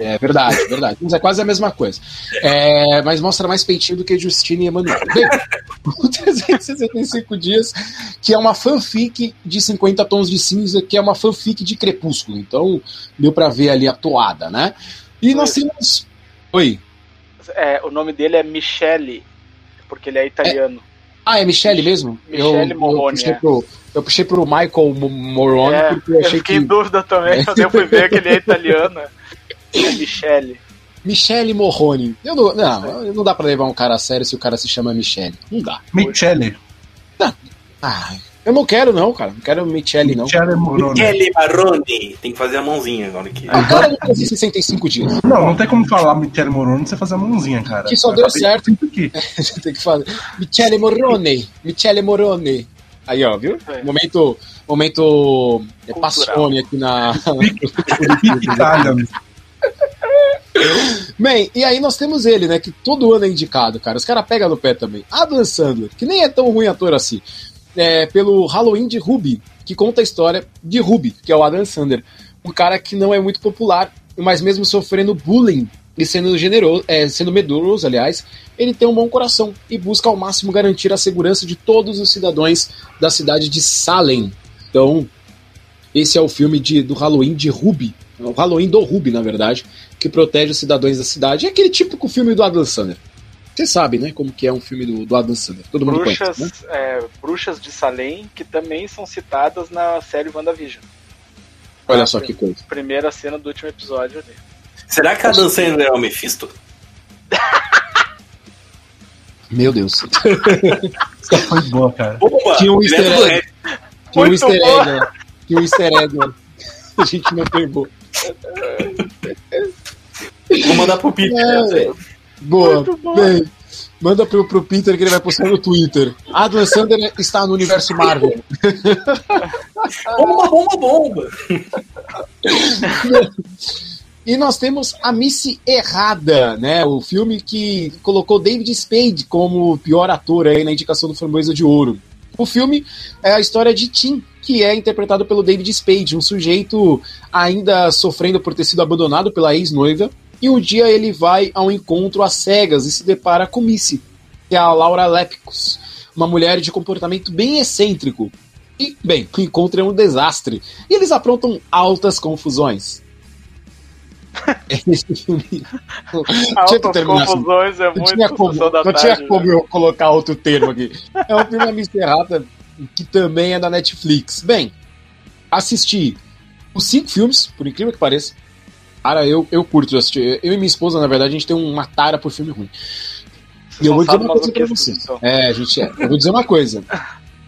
É verdade, é verdade. Mas é quase a mesma coisa. É, mas mostra mais peitinho do que Justine e Emanuel. Bem, o 365 Dias, que é uma fanfic de 50 tons de cinza, que é uma fanfic de Crepúsculo. Então, deu pra ver ali a toada, né? E nós temos. Oi é, o nome dele é Michele, porque ele é italiano. É... Ah, é Michele mesmo? Michele eu, Morrone, eu puxei, é. pro, eu puxei pro Michael Moroni é, porque eu achei eu fiquei que... em dúvida também, quando eu fui ver que ele é italiano. Michele. Michele Morrone. Eu não, não, não dá pra levar um cara a sério se o cara se chama Michele. Não dá. Michele. Não. Ah, eu não quero, não, cara. Não quero Michele, não. Michele Moroni. Michele Marrone. Tem que fazer a mãozinha agora aqui. O cara não fazia 65 dias. Não, não tem como falar Michele Moroni sem fazer a mãozinha, cara. Que só deu certo. Aqui. tem que fazer. Michele Moroni. Michele Moroni. Aí, ó, viu? É. Momento. Momento. É, passione aqui na. Itália. Bem, e aí nós temos ele, né? Que todo ano é indicado, cara. Os caras pegam no pé também. Adam Sandler, que nem é tão ruim ator assim é, pelo Halloween de Ruby, que conta a história de Ruby, que é o Adam Sandler. Um cara que não é muito popular, mas mesmo sofrendo bullying e sendo generoso, é, sendo medroso, aliás, ele tem um bom coração e busca ao máximo garantir a segurança de todos os cidadãos da cidade de Salem. Então, esse é o filme de, do Halloween de Ruby, o Halloween do Ruby, na verdade, que protege os cidadãos da cidade. É aquele típico filme do Adam Sandler. Você sabe, né, como que é um filme do, do Adam Sandler. Todo bruxas, mundo conhece, né? é, bruxas de Salem, que também são citadas na série WandaVision. Olha só que coisa. Primeira cena do último episódio ali. Será que a Adam Sandler é o Mephisto? Meu Deus. Essa foi boa, cara. Opa, Tinha um easter egg. Tinha um easter egg, né? Tinha um easter egg, né? A gente não pegou. Vou mandar pro Peter. É, boa. Bem, manda pro, pro Peter que ele vai postar no Twitter. Adam Sandler está no universo Marvel. Bomba, bomba, bomba. E nós temos A Missy Errada, né? O filme que colocou David Spade como pior ator aí na indicação do Framboesa de Ouro. O filme é a história de Tim, que é interpretado pelo David Spade, um sujeito ainda sofrendo por ter sido abandonado pela ex-noiva. E um dia ele vai ao encontro às cegas e se depara com Missy, que é a Laura Lepkus, uma mulher de comportamento bem excêntrico. E, bem, o encontro é um desastre. E eles aprontam altas confusões. Esse filme. Tinha Altas assim. confusões é Não muito tinha como, não tinha tarde, como né? eu colocar outro termo aqui. É um filme Amisterrata que também é da Netflix. Bem, assisti os cinco filmes, por incrível que pareça. Cara, eu, eu curto assistir. Eu e minha esposa, na verdade, a gente tem uma tara por filme ruim. E eu vou dizer uma coisa pra você. Então. É, a gente é. Eu vou dizer uma coisa.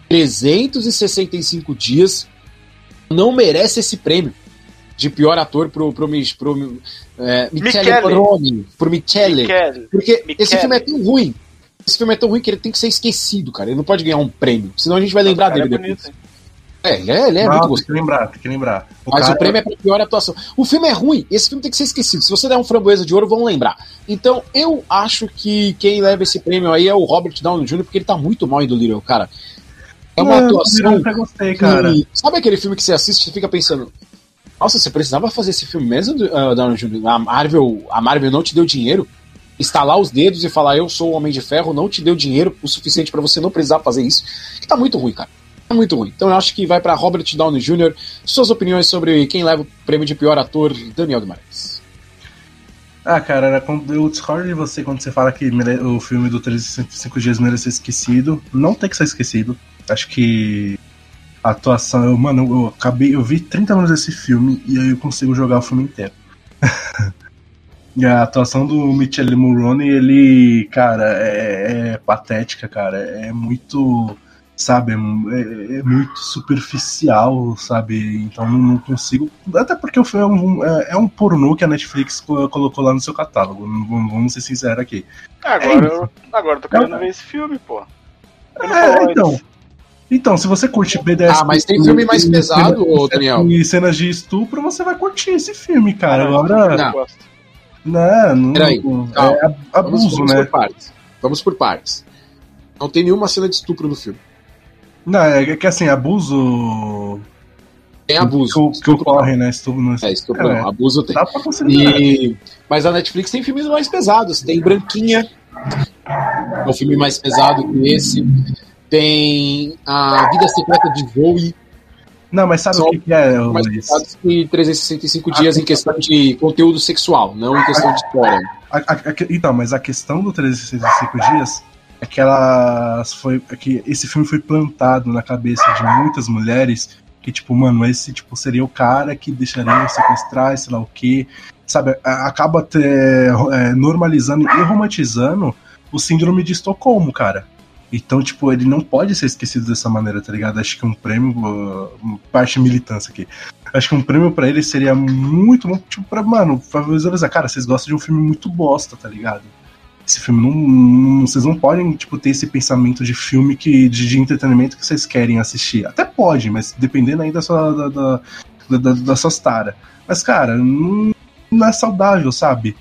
365 dias não merece esse prêmio de pior ator pro, pro, pro, pro é, Michele Michele. Pro Michele. Michele. Porque Michele. esse filme é tão ruim. Esse filme é tão ruim que ele tem que ser esquecido, cara. Ele não pode ganhar um prêmio. Senão a gente vai lembrar dele é depois. hein? É, ele é, ele é Não, muito tem gostoso. que lembrar, tem que lembrar. O Mas cara- o prêmio é pra pior atuação. O filme é ruim, esse filme tem que ser esquecido. Se você der um framboesa de ouro, vão lembrar. Então, eu acho que quem leva esse prêmio aí é o Robert Downey Jr., porque ele tá muito mal em do Little, cara. É uma Não, atuação. Eu gostei, cara. que- Sabe aquele filme que você assiste e fica pensando. Nossa, você precisava fazer esse filme mesmo, uh, Downey Jr.? A Marvel, a Marvel não te deu dinheiro? Estalar os dedos e falar eu sou o Homem de Ferro não te deu dinheiro o suficiente pra você não precisar fazer isso. Que tá muito ruim, cara. Tá muito ruim. Então eu acho que vai pra Robert Downey Jr. Suas opiniões sobre quem leva o prêmio de pior ator, Daniel Guimarães. Ah, cara, eu discordo de você quando você fala que o filme do 365 Dias merece ser esquecido. Não tem que ser esquecido. Acho que a atuação. Eu, mano, eu acabei. Eu vi 30 minutos desse filme e aí eu consigo jogar o filme inteiro. e a atuação do Michele Mulroney, ele, cara, é, é patética, cara. É muito. Sabe, é, é- é muito superficial, sabe? Então não, não consigo. Até porque o filme é um, é, é um pornô que a Netflix co- colocou lá no seu catálogo. não- Vamos, ser sinceros aqui. Agora, É eu, agora eu tô querendo ver esse filme, pô. É, então. Então, se você curte BDS. Ah, mas tem filme mais pesado, ô, Daniel. E cenas de estupro, você vai curtir esse filme, cara. Ah, Agora. eu Não. Não, não. Peraí, calma. é ab- Vamos, abuso, vamos né? por partes. Vamos por partes. Não tem nenhuma cena de estupro no filme. Não, é que assim, abuso. Tem abuso. Que, que ocorre, né? Estupro, não É, estupro É. não, abuso tem. Dá pra. E... Mas a Netflix tem filmes mais pesados. Tem Branquinha, é um filme mais pesado que esse. Tem A Vida Secreta de Zoe, Não, mas sabe Só o que, que é, mais Luiz? que 365 dias em questão de conteúdo sexual, não em questão de história. A- a- a- então, mas a questão do 365 dias é que foi é que esse filme foi plantado na cabeça de muitas mulheres que tipo, mano, esse tipo seria o cara que deixaria sequestrar, sei lá o quê. Sabe, a- acaba te- é, normalizando e romantizando o síndrome de Estocolmo, cara. Então, tipo, ele não pode ser esquecido dessa maneira, tá ligado? Acho que um prêmio, uh, parte militância aqui. Acho que um prêmio pra ele seria muito bom, tipo, pra, mano, visualizar. Cara, vocês gostam de um filme muito bosta, tá ligado? Esse filme não, não- Vocês não podem, tipo, ter esse pensamento de filme que, de, de entretenimento que vocês querem assistir. Até pode, mas dependendo aí da sua. da, da, da, da, das suas taras. Mas, cara, não, não é saudável, sabe?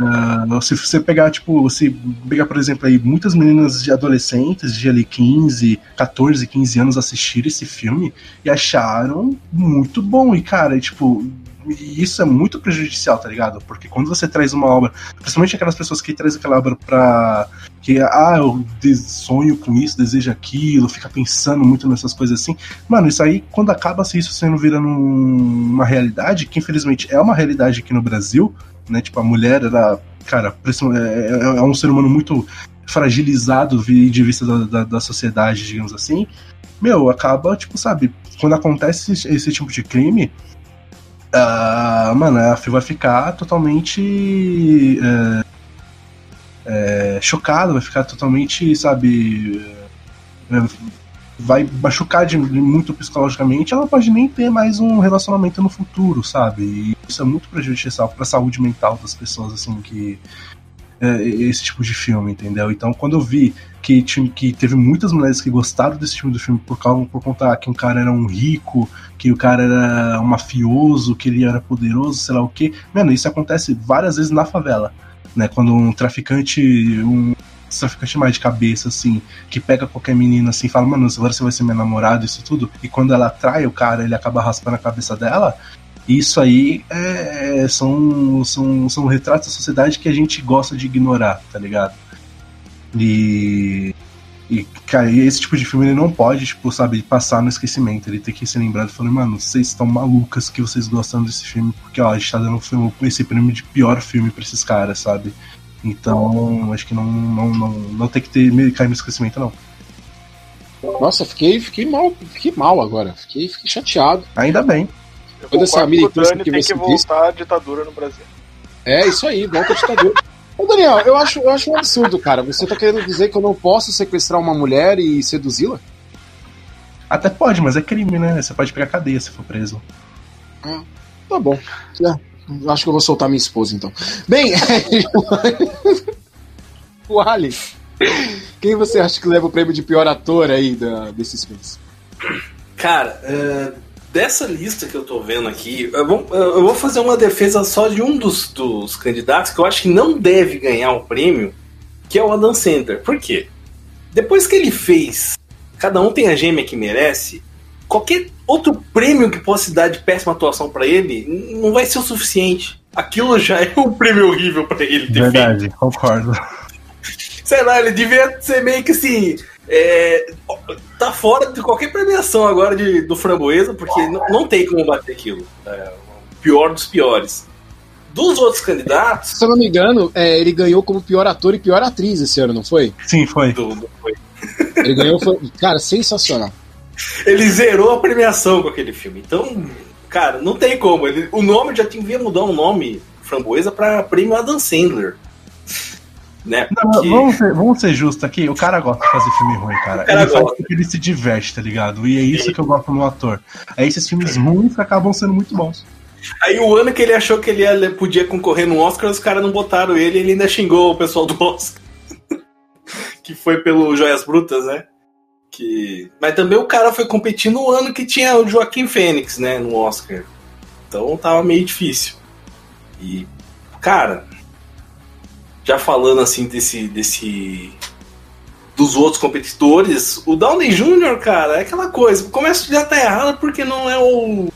Ah, se você pegar, tipo, se pegar, por exemplo, aí, muitas meninas de adolescentes de ali 15, 14, 15 anos assistiram esse filme e acharam muito bom. E, cara, tipo, e isso é muito prejudicial, tá ligado? Porque quando você traz uma obra, principalmente aquelas pessoas que trazem aquela obra pra. que, ah, eu sonho com isso, desejo aquilo, fica pensando muito nessas coisas assim. Mano, isso aí, quando acaba se isso sendo virando uma realidade, que infelizmente é uma realidade aqui no Brasil, né? Tipo, a mulher era. Cara, é, é, é um ser humano muito fragilizado de vista da, da, da sociedade, digamos assim. Meu, acaba, tipo, sabe, quando acontece esse, esse tipo de crime, uh, mano, a FI vai ficar totalmente uh, chocada, vai ficar totalmente, sabe, uh, vai machucar de, muito psicologicamente, ela pode nem ter mais um relacionamento no futuro, sabe? E isso é muito prejudicial para a saúde mental das pessoas, assim, que esse tipo de filme, entendeu? Então, quando eu vi que, que teve muitas mulheres que gostaram desse tipo de filme por, causa, por conta que um cara era um rico, que o cara era um mafioso, que ele era poderoso, sei lá o que. Mano, isso acontece várias vezes na favela. Né, quando um traficante, um traficante mais de cabeça, assim, que pega qualquer menina assim, fala, mano, agora você vai ser meu namorado, isso tudo, e quando ela atrai o cara, ele acaba raspando a cabeça dela, isso aí é, são, são, são retratos da sociedade que a gente gosta de ignorar, tá ligado? E, e, cara, esse tipo de filme ele não pode, tipo, sabe, passar no esquecimento. Ele tem que ser lembrado falando, mano, vocês estão malucas que vocês gostam desse filme, porque ó, a gente tá dando esse prêmio de pior filme pra esses caras, sabe? Então, acho que não, não, não, não tem que ter, cair no esquecimento, não. Nossa, fiquei, fiquei mal, fiquei mal agora. Fiquei, fiquei chateado. Ainda bem. Toda essa militância que, que tem que voltar à ditadura no Brasil. É, isso aí, volta à ditadura. Ô Daniel, eu acho, eu acho um absurdo, cara. Você tá querendo dizer que eu não posso sequestrar uma mulher e seduzi-la? Até pode, mas é crime, né? Você pode pegar cadeia se for preso. Ah, tá bom. É, acho que eu vou soltar minha esposa então. Bem, o Ali. Quem você acha que leva o prêmio de pior ator aí da, desses filmes? Cara, uh, dessa lista que eu tô vendo aqui, eu vou, eu vou fazer uma defesa só de um dos, dos candidatos que eu acho que não deve ganhar o um prêmio, que é o Adam Sandler. Por quê? Depois que ele fez Cada um tem a gêmea que merece, qualquer outro prêmio que possa dar de péssima atuação para ele não vai ser o suficiente. Aquilo já é um prêmio horrível para ele ter Verdade, feito. concordo. Sei lá, ele devia ser meio que assim é, tá fora de qualquer premiação agora de, do Framboesa, porque não, não tem como bater aquilo. É o pior dos piores. Dos outros candidatos. Se eu não me engano, é, ele ganhou como pior ator e pior atriz esse ano, não foi? Sim, foi. Do, do, foi. Ele ganhou, foi, cara, sensacional. Ele zerou a premiação com aquele filme. Então, cara, não tem como. Ele, o nome já tinha mudar o um nome Framboesa para prêmio Adam Sandler. Né? Porque... Não, vamos, ser, vamos ser justos aqui, o cara gosta de fazer filme ruim, cara. cara ele gosta. faz porque ele se diverte, tá ligado? E é isso que eu gosto no ator. Aí esses filmes ruins acabam sendo muito bons. Aí o ano que ele achou que ele ia, podia concorrer no Oscar, os caras não botaram ele e ele ainda xingou o pessoal do Oscar. que foi pelo Joias Brutas, né? Que... Mas também o cara foi competir no ano que tinha o Joaquim Fênix, né? No Oscar. Então tava meio difícil. E, cara, já falando assim desse, desse dos outros competidores, o Downey Jr., cara, é aquela coisa. Começa já tá errado porque não é o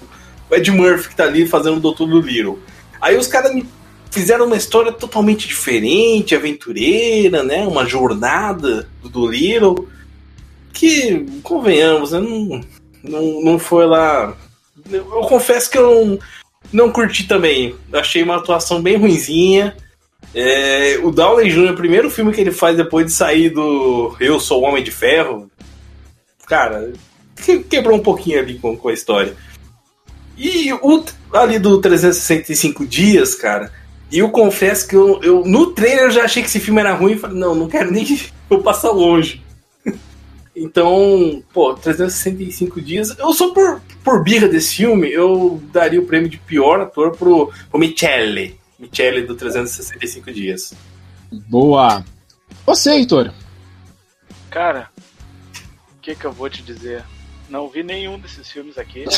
Ed Murphy que tá ali fazendo o Doutor do Little. Aí os caras me fizeram uma história totalmente diferente, aventureira, né? Uma jornada do Dolittle. Que, convenhamos, né? Não, não, não foi lá. Eu, eu confesso que eu não, não curti também. Achei uma atuação bem ruinzinha. É, o Downey Jr., o primeiro filme que ele faz depois de sair do Eu Sou Homem de Ferro, cara, quebrou um pouquinho ali com, com a história. E o ali do 365 dias, cara, e eu confesso que eu, eu no trailer eu já achei que esse filme era ruim e falei, não, não quero nem eu passar longe. então, pô, 365 dias. Eu sou por, por birra desse filme, eu daria o prêmio de pior ator pro, pro Michele. Michele do 365 dias. Boa! Você, Heitor? Cara, o que, que eu vou te dizer? Não vi nenhum desses filmes aqui.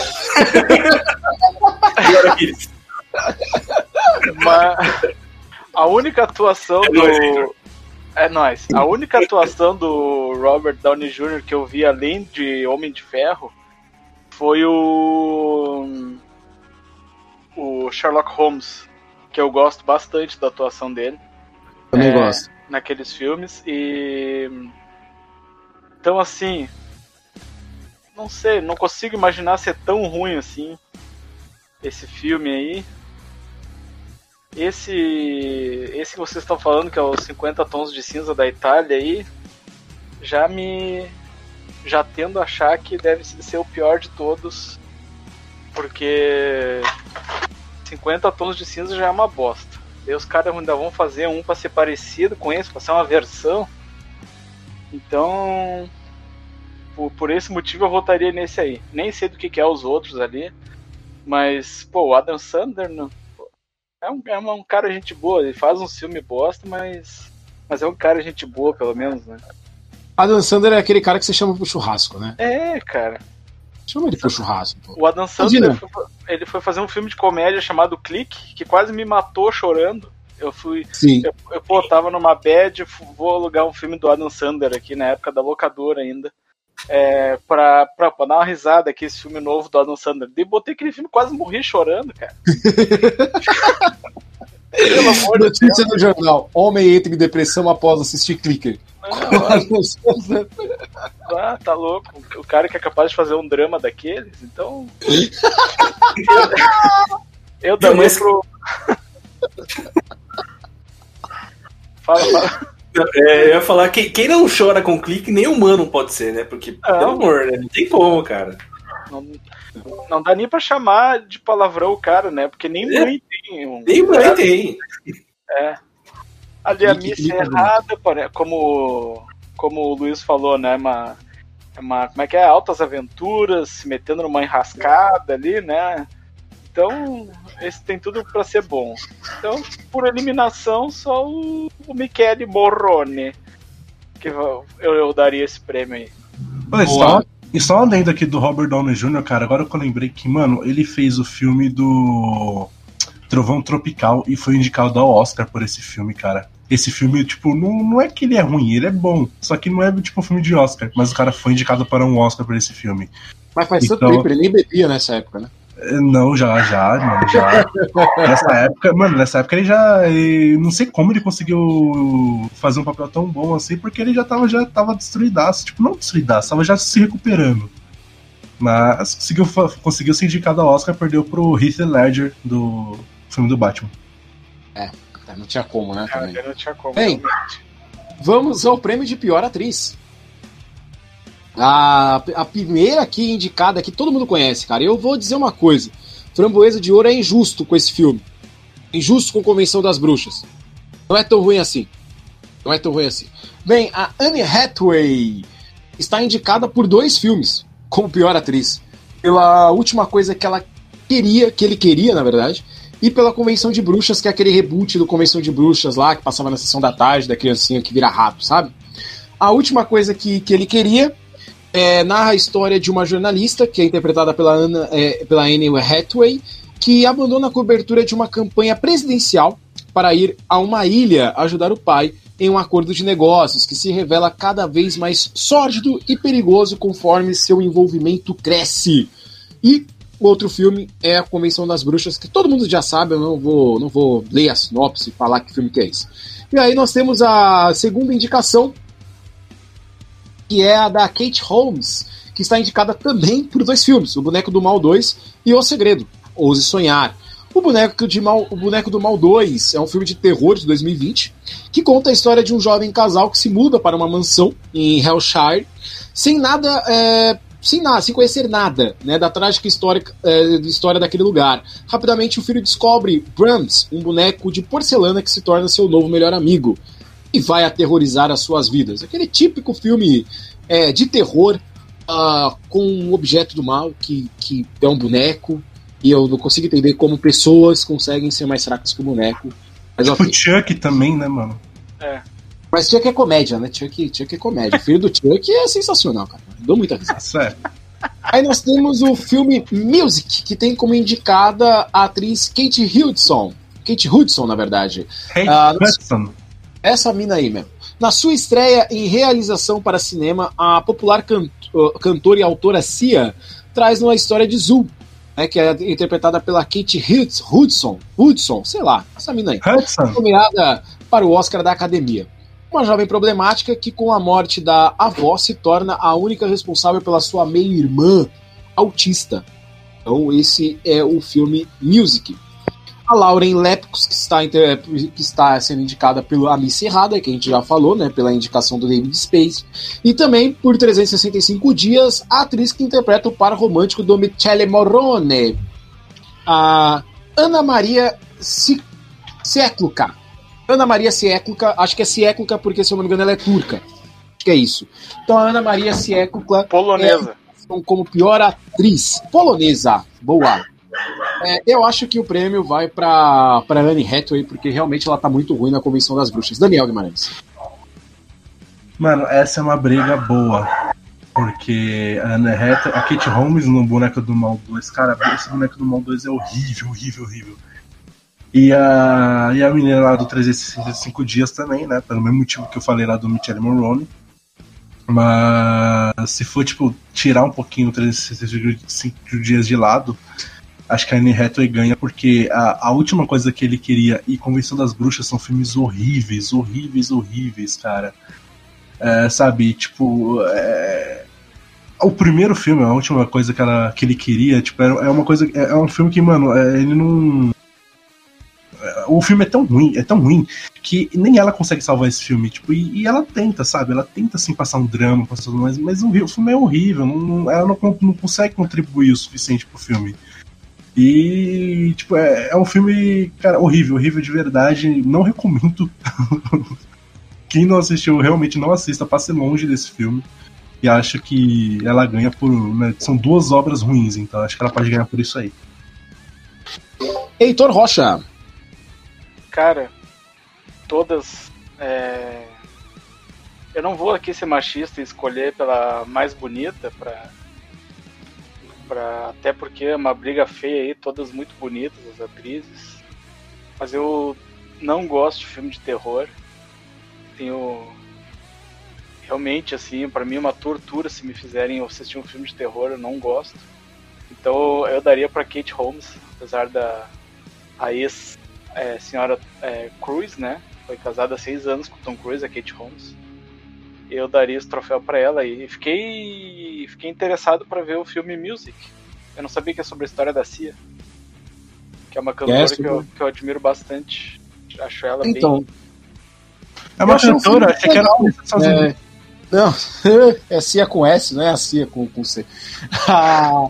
Mas a única atuação é do. É nóis. A única atuação do Robert Downey Jr. que eu vi além de Homem de Ferro foi o. O o Sherlock Holmes, que eu gosto bastante da atuação dele. Também É, gosto. naqueles filmes e então assim não sei, não consigo imaginar ser tão ruim assim esse filme aí. Esse esse que vocês estão falando que é os 50 tons de cinza da Itália aí já me já tendo a achar que deve ser o pior de todos porque 50 tons de cinza já é uma bosta. E os caras ainda vão fazer um pra ser parecido com esse, pra ser uma versão. Então, por, por esse motivo eu votaria nesse aí. Nem sei do que, que é os outros ali, mas, pô, o Adam Sandler não- é, um, é um cara gente boa. Ele faz um filme bosta, mas, mas é um cara gente boa, pelo menos, né? Adam Sandler é aquele cara que você chama pro churrasco, né? É, cara. Chama ele pro churrasco, pô. O Adam Sandler Imagina. foi, ele foi fazer um filme de comédia chamado Clique, que quase me matou chorando. Eu fui. Sim. Eu, eu pô, tava numa bad, vou alugar um filme do Adam Sandler aqui na época da locadora ainda. É, pra, pra, pra dar uma risada aqui, esse filme novo do Adam Sandler. E botei aquele filme quase morri chorando, cara. Notícia no jornal. Homem entra em depressão após assistir Clicker. Não, Sandler. ah, tá louco. O cara que é capaz de fazer um drama daqueles, então. eu mas- pro. fala, fala. É, eu ia falar que quem não chora com clique, nem humano pode ser, né? Porque, pelo amor, né? Não tem como, cara. Não, não dá nem pra chamar de palavrão o cara, né? Porque nem É. mãe tem. Um, Nem mãe tem. Ali a missa é errada, como, como o Luiz falou, né? Uma, uma, como é que é? Altas aventuras, se metendo numa enrascada ali, né? Então, esse tem tudo pra ser bom. Então, por eliminação, só o, o Michele Morrone. Que eu, eu daria esse prêmio aí. Olha, Boa. só, e só uma lenda aqui do Robert Downey Jr., cara, agora que eu lembrei que, mano, ele fez o filme do Trovão Tropical e foi indicado ao Oscar por esse filme, cara. Esse filme, tipo, não, não é que ele é ruim, ele é bom. Só que não é tipo um filme de Oscar, mas o cara foi indicado para um Oscar por esse filme. Mas faz tanto Então- tempo, ele nem bebia nessa época, né? É, Não, já, já, mano, já. Nessa época, mano, nessa época ele já. ele- não sei como ele conseguiu fazer um papel tão bom assim, porque ele já tava, já tava destruidaço. Tipo, não destruidaço, tava já se recuperando. Mas conseguiu, conseguiu ser indicado ao Oscar, perdeu pro Heath Ledger do filme do Batman. É, Não tinha como, né? Cara, Também. eu não tinha como. Bem, realmente. Vamos ao prêmio de pior atriz. A, a primeira aqui indicada, que todo mundo conhece, cara. Eu vou dizer uma coisa: Framboesa de Ouro é injusto com esse filme. Injusto com Convenção das Bruxas. Não é tão ruim assim. Não é tão ruim assim. Bem, a Anne Hathaway está indicada por dois filmes como pior atriz. Pela última coisa que ela queria, que ele queria, na verdade, e pela Convenção de Bruxas, que é aquele reboot do Convenção de Bruxas lá, que passava na sessão da tarde, da criancinha que vira rato, sabe? A última coisa que, que ele queria é, narra a história de uma jornalista, que é interpretada pela, Anna, é, pela Anne Hathaway, que abandona a cobertura de uma campanha presidencial para ir a uma ilha ajudar o pai em um acordo de negócios que se revela cada vez mais sórdido e perigoso conforme seu envolvimento cresce. E o outro filme é a Convenção das Bruxas, que todo mundo já sabe, eu não vou, não vou ler a sinopse e falar que filme que é esse. E aí nós temos a segunda indicação, que é a da Kate Holmes, que está indicada também por dois filmes, O Boneco do Mal 2 e O Segredo, Ouse Sonhar. O Boneco, de Mal, o Boneco do Mal 2 é um filme de terror de 2020 que conta a história de um jovem casal que se muda para uma mansão em Hellshire sem nada, é, sem nada, sem conhecer nada né, da trágica história, é, história daquele lugar. Rapidamente o filho descobre Brahms, um boneco de porcelana que se torna seu novo melhor amigo e vai aterrorizar as suas vidas. Aquele típico filme é, de terror uh, com um objeto do mal que, que é um boneco. E eu não consigo entender como pessoas conseguem ser mais fracas que o boneco. Mas, Tipo ok. Chuck também, né, mano? Mas Chuck é comédia, né? Chuck, Chuck é comédia. O filho do Chuck é sensacional, cara. Eu dou muita risada. Isso é. Aí nós temos o filme Music, que tem como indicada a atriz Kate Hudson. Kate Hudson, na verdade. Hey, Ah, Hudson. Essa mina aí mesmo. Na sua estreia em realização para cinema, a popular can- uh, cantora e autora Cia traz uma história de Zul, né, que é interpretada pela Kate Hudson, Hudson, Hudson, sei lá, essa mina aí, Hudson. nomeada para o Oscar da Academia. Uma jovem problemática que, com a morte da avó, se torna a única responsável pela sua meia-irmã autista. Então, esse é o filme Music. A Lauren Lepkus, que está, que está sendo indicada pela Alice Errada, que a gente já falou, né, pela indicação do David Space. E também, por 365 dias, a atriz que interpreta o par romântico do Michele Morrone, a Ana Maria Si- Siekluka. Ana Maria Siekluka, acho que é Siekluka porque, se eu não me engano, ela é turca. Acho que é isso. Então, a Ana Maria Siekluka Polonesa. então, como pior atriz polonesa. Boa. É, eu acho que o prêmio vai pra Anne Hathaway, porque realmente ela tá muito ruim na Convenção das Bruxas. Daniel Guimarães. Mano, essa é uma briga boa. Porque a Anne Hathaway, a Kate Holmes no Boneco do Mal 2, cara, esse Boneco do Mal 2 é horrível, horrível, horrível. E a, e a menina lá do 365 Dias também, né? Pelo mesmo motivo que eu falei lá do Michelle Morrone. Mas se for, tipo, tirar um pouquinho o 365 Dias de lado, acho que a Anne Hathaway ganha, porque a, a última coisa que ele queria e Convenção das Bruxas são filmes horríveis, horríveis, horríveis, cara. É, sabe, tipo. é, O primeiro filme, a última coisa que, ela, que ele queria, tipo, é, é uma coisa. É, é um filme que, mano, é, ele não. é, O filme é tão ruim, é tão ruim, que nem ela consegue salvar esse filme, tipo, e, e ela tenta, sabe? Ela tenta assim passar um drama, passar mais, mas o, o filme é horrível, não- ela não, não consegue contribuir o suficiente pro filme. E, tipo, é, é um filme, cara, horrível, horrível de verdade. Não recomendo. Quem não assistiu, realmente não assista, passe longe desse filme. E acho que ela ganha por. né, são duas obras ruins, então acho que ela pode ganhar por isso aí. Heitor Rocha. Cara, todas. é, Eu não vou aqui ser machista e escolher pela mais bonita, pra... até porque é uma briga feia aí, todas muito bonitas as atrizes. Mas eu não gosto de filme de terror. Tenho. Realmente, assim, pra mim é uma tortura se me fizerem assistir um filme de terror, eu não gosto. Então eu daria pra Kate Holmes, apesar da a ex é, senhora é, Cruz, né? Foi casada há seis anos com Tom Cruise, a Kate Holmes. Eu daria esse troféu pra ela e fiquei fiquei interessado pra ver o filme Music. Eu não sabia que é sobre a história da Cia, que é uma cantora Yes, que, eu, que eu admiro bastante. Acho ela Então, É uma um cantora, achei que era sozinha. é, não, é Cia com S, não é a Cia com, com C. Ah,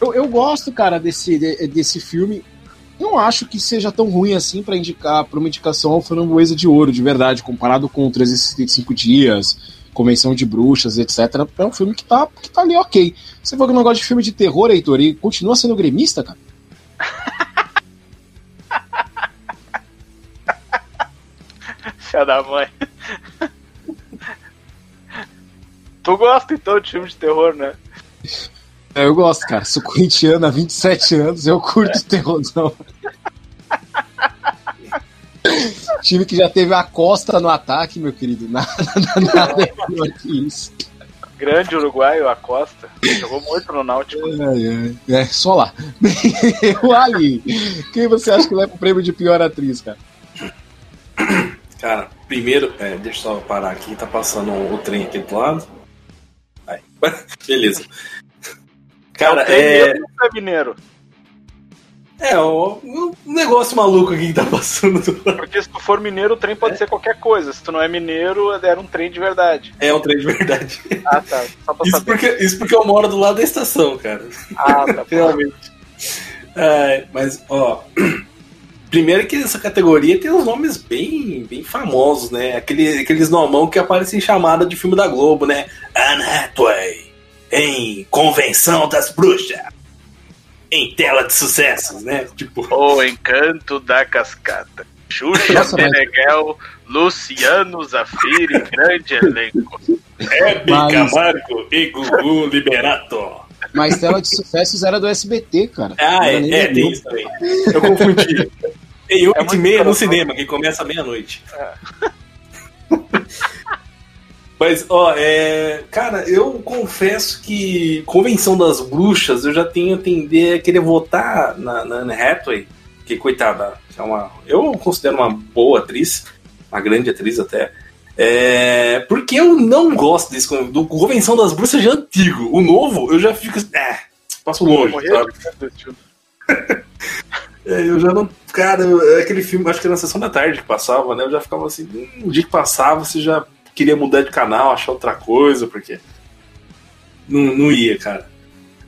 eu, eu gosto, cara, desse, de- desse filme. Não acho que seja tão ruim assim pra indicar para uma indicação ao Framboesa de Ouro, de verdade, comparado com 365 Dias, Convenção de Bruxas, etc. É um filme que tá, que tá ali ok. Você falou que não gosta de filme de terror, Heitor, e continua sendo gremista, cara? Filha da mãe. tu gosta então de filme de terror, né? É, eu gosto, cara. Sou corintiano há 27 anos, eu curto terrorzão. Time que já teve a Costa no ataque, meu querido. Nada, nada, é pior que isso. Grande uruguaio, Acosta. Jogou muito no Náutico. É, é, é, só lá. o Ali, quem você acha que leva o prêmio de pior atriz, cara? Cara, primeiro, é, deixa eu só parar aqui, tá passando o trem aqui do lado. Aí. Beleza. Cara, é... é. o é mineiro. É, um negócio maluco aqui que tá passando. Porque se tu for mineiro, o trem pode ser qualquer coisa. Se tu não é mineiro, era um trem de verdade. É um trem de verdade. Ah, tá. Isso porque, isso porque eu moro do lado da estação, cara. Ah, tá. Realmente. É, mas, ó. Primeiro que essa categoria tem uns nomes bem, bem famosos, né? Aquele, aqueles nomão que aparecem em chamada de filme da Globo, né? Anne Hathaway, em Convenção das Bruxas, em tela de sucessos, né? Tipo, O Encanto da Cascata. Xuxa Nossa, mas- Meneghel, Luciano Zafiri, grande elenco. Hebe Mas- Camargo e Gugu Liberato. Mas tela de sucessos era do SBT, cara. Ah, é, é tem isso também. Eu confundi. Tem 8 muito e meia no cinema, que começa à meia-noite. Mas, ó, é. Cara, eu confesso que Convenção das Bruxas eu já tenho a tender a querer votar na, na Anne Hathaway, que coitada, é uma. Eu considero uma boa atriz, uma grande atriz até. É, porque eu não gosto desse do Convenção das Bruxas de antigo. O novo, eu já fico. É, passo longe, sabe? é, eu já não. Cara, é aquele filme, acho que era na sessão da tarde que passava, né? Eu já ficava assim. Um dia que passava, você já queria mudar de canal, achar outra coisa, porque. Não, não ia, cara.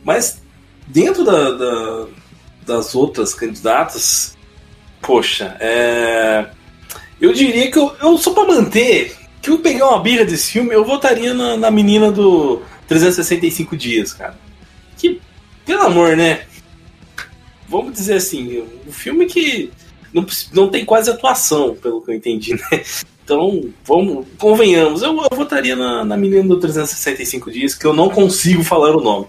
Mas dentro da, da das outras candidatas, poxa, é eu diria que eu, eu só pra manter, que eu pegar uma birra desse filme, eu votaria na, na menina do 365 dias, cara. Que, pelo amor, né? Vamos dizer assim, um filme que não, não tem quase atuação, pelo que eu entendi, né? Então, vamos, convenhamos, eu, eu votaria na, na menina do 365 dias, que eu não consigo falar o nome.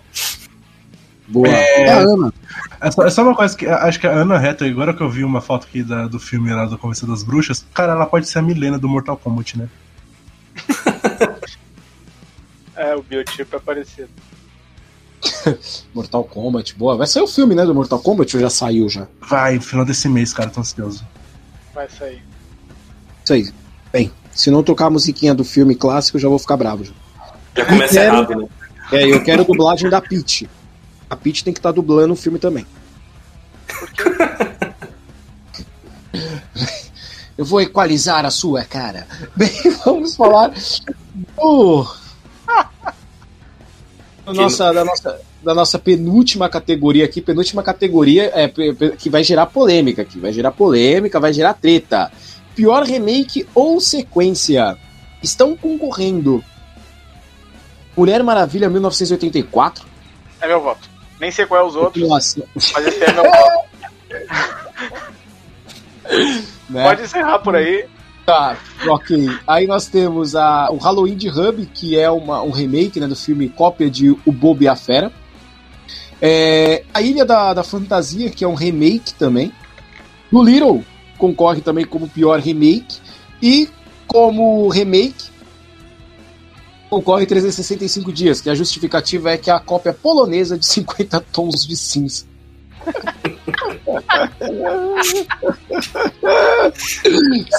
Boa. É, é a Ana. É só, é só, uma coisa que acho que a Ana Hathaway, agora que eu vi uma foto aqui da, do filme lá do Convenção das Bruxas, cara, ela pode ser a Milena do Mortal Kombat, né? é, o biotipo é parecido. Mortal Kombat, boa. Vai sair o filme, né, do Mortal Kombat ou já saiu já? Vai, no final desse mês, cara, tô ansioso. Vai sair. Isso aí. Bem, se não tocar a musiquinha do filme clássico, eu já vou ficar bravo. Já, já começa quero, errado, né? É, eu quero dublagem da Peach a Peach tem que estar tá dublando o filme também. Eu vou equalizar a sua cara. Bem, vamos falar do... da, nossa, da, nossa, da nossa penúltima categoria aqui. Penúltima categoria é, que vai gerar polêmica, que vai gerar polêmica, vai gerar treta. Pior remake ou sequência? Estão concorrendo Mulher Maravilha 1984. É meu voto. Nem sei qual é os outros. Nossa. Mas esse é meu voto. né? Pode encerrar por aí. Tá, ok. Aí nós temos a, o Halloween de Hub, que é uma, um remake né, do filme cópia de O Bobo e a Fera. É, a Ilha da, da Fantasia, que é um remake também. No Little concorre também como pior remake. E como remake, concorre 365 dias, que a justificativa é que a cópia polonesa de 50 tons de cinza.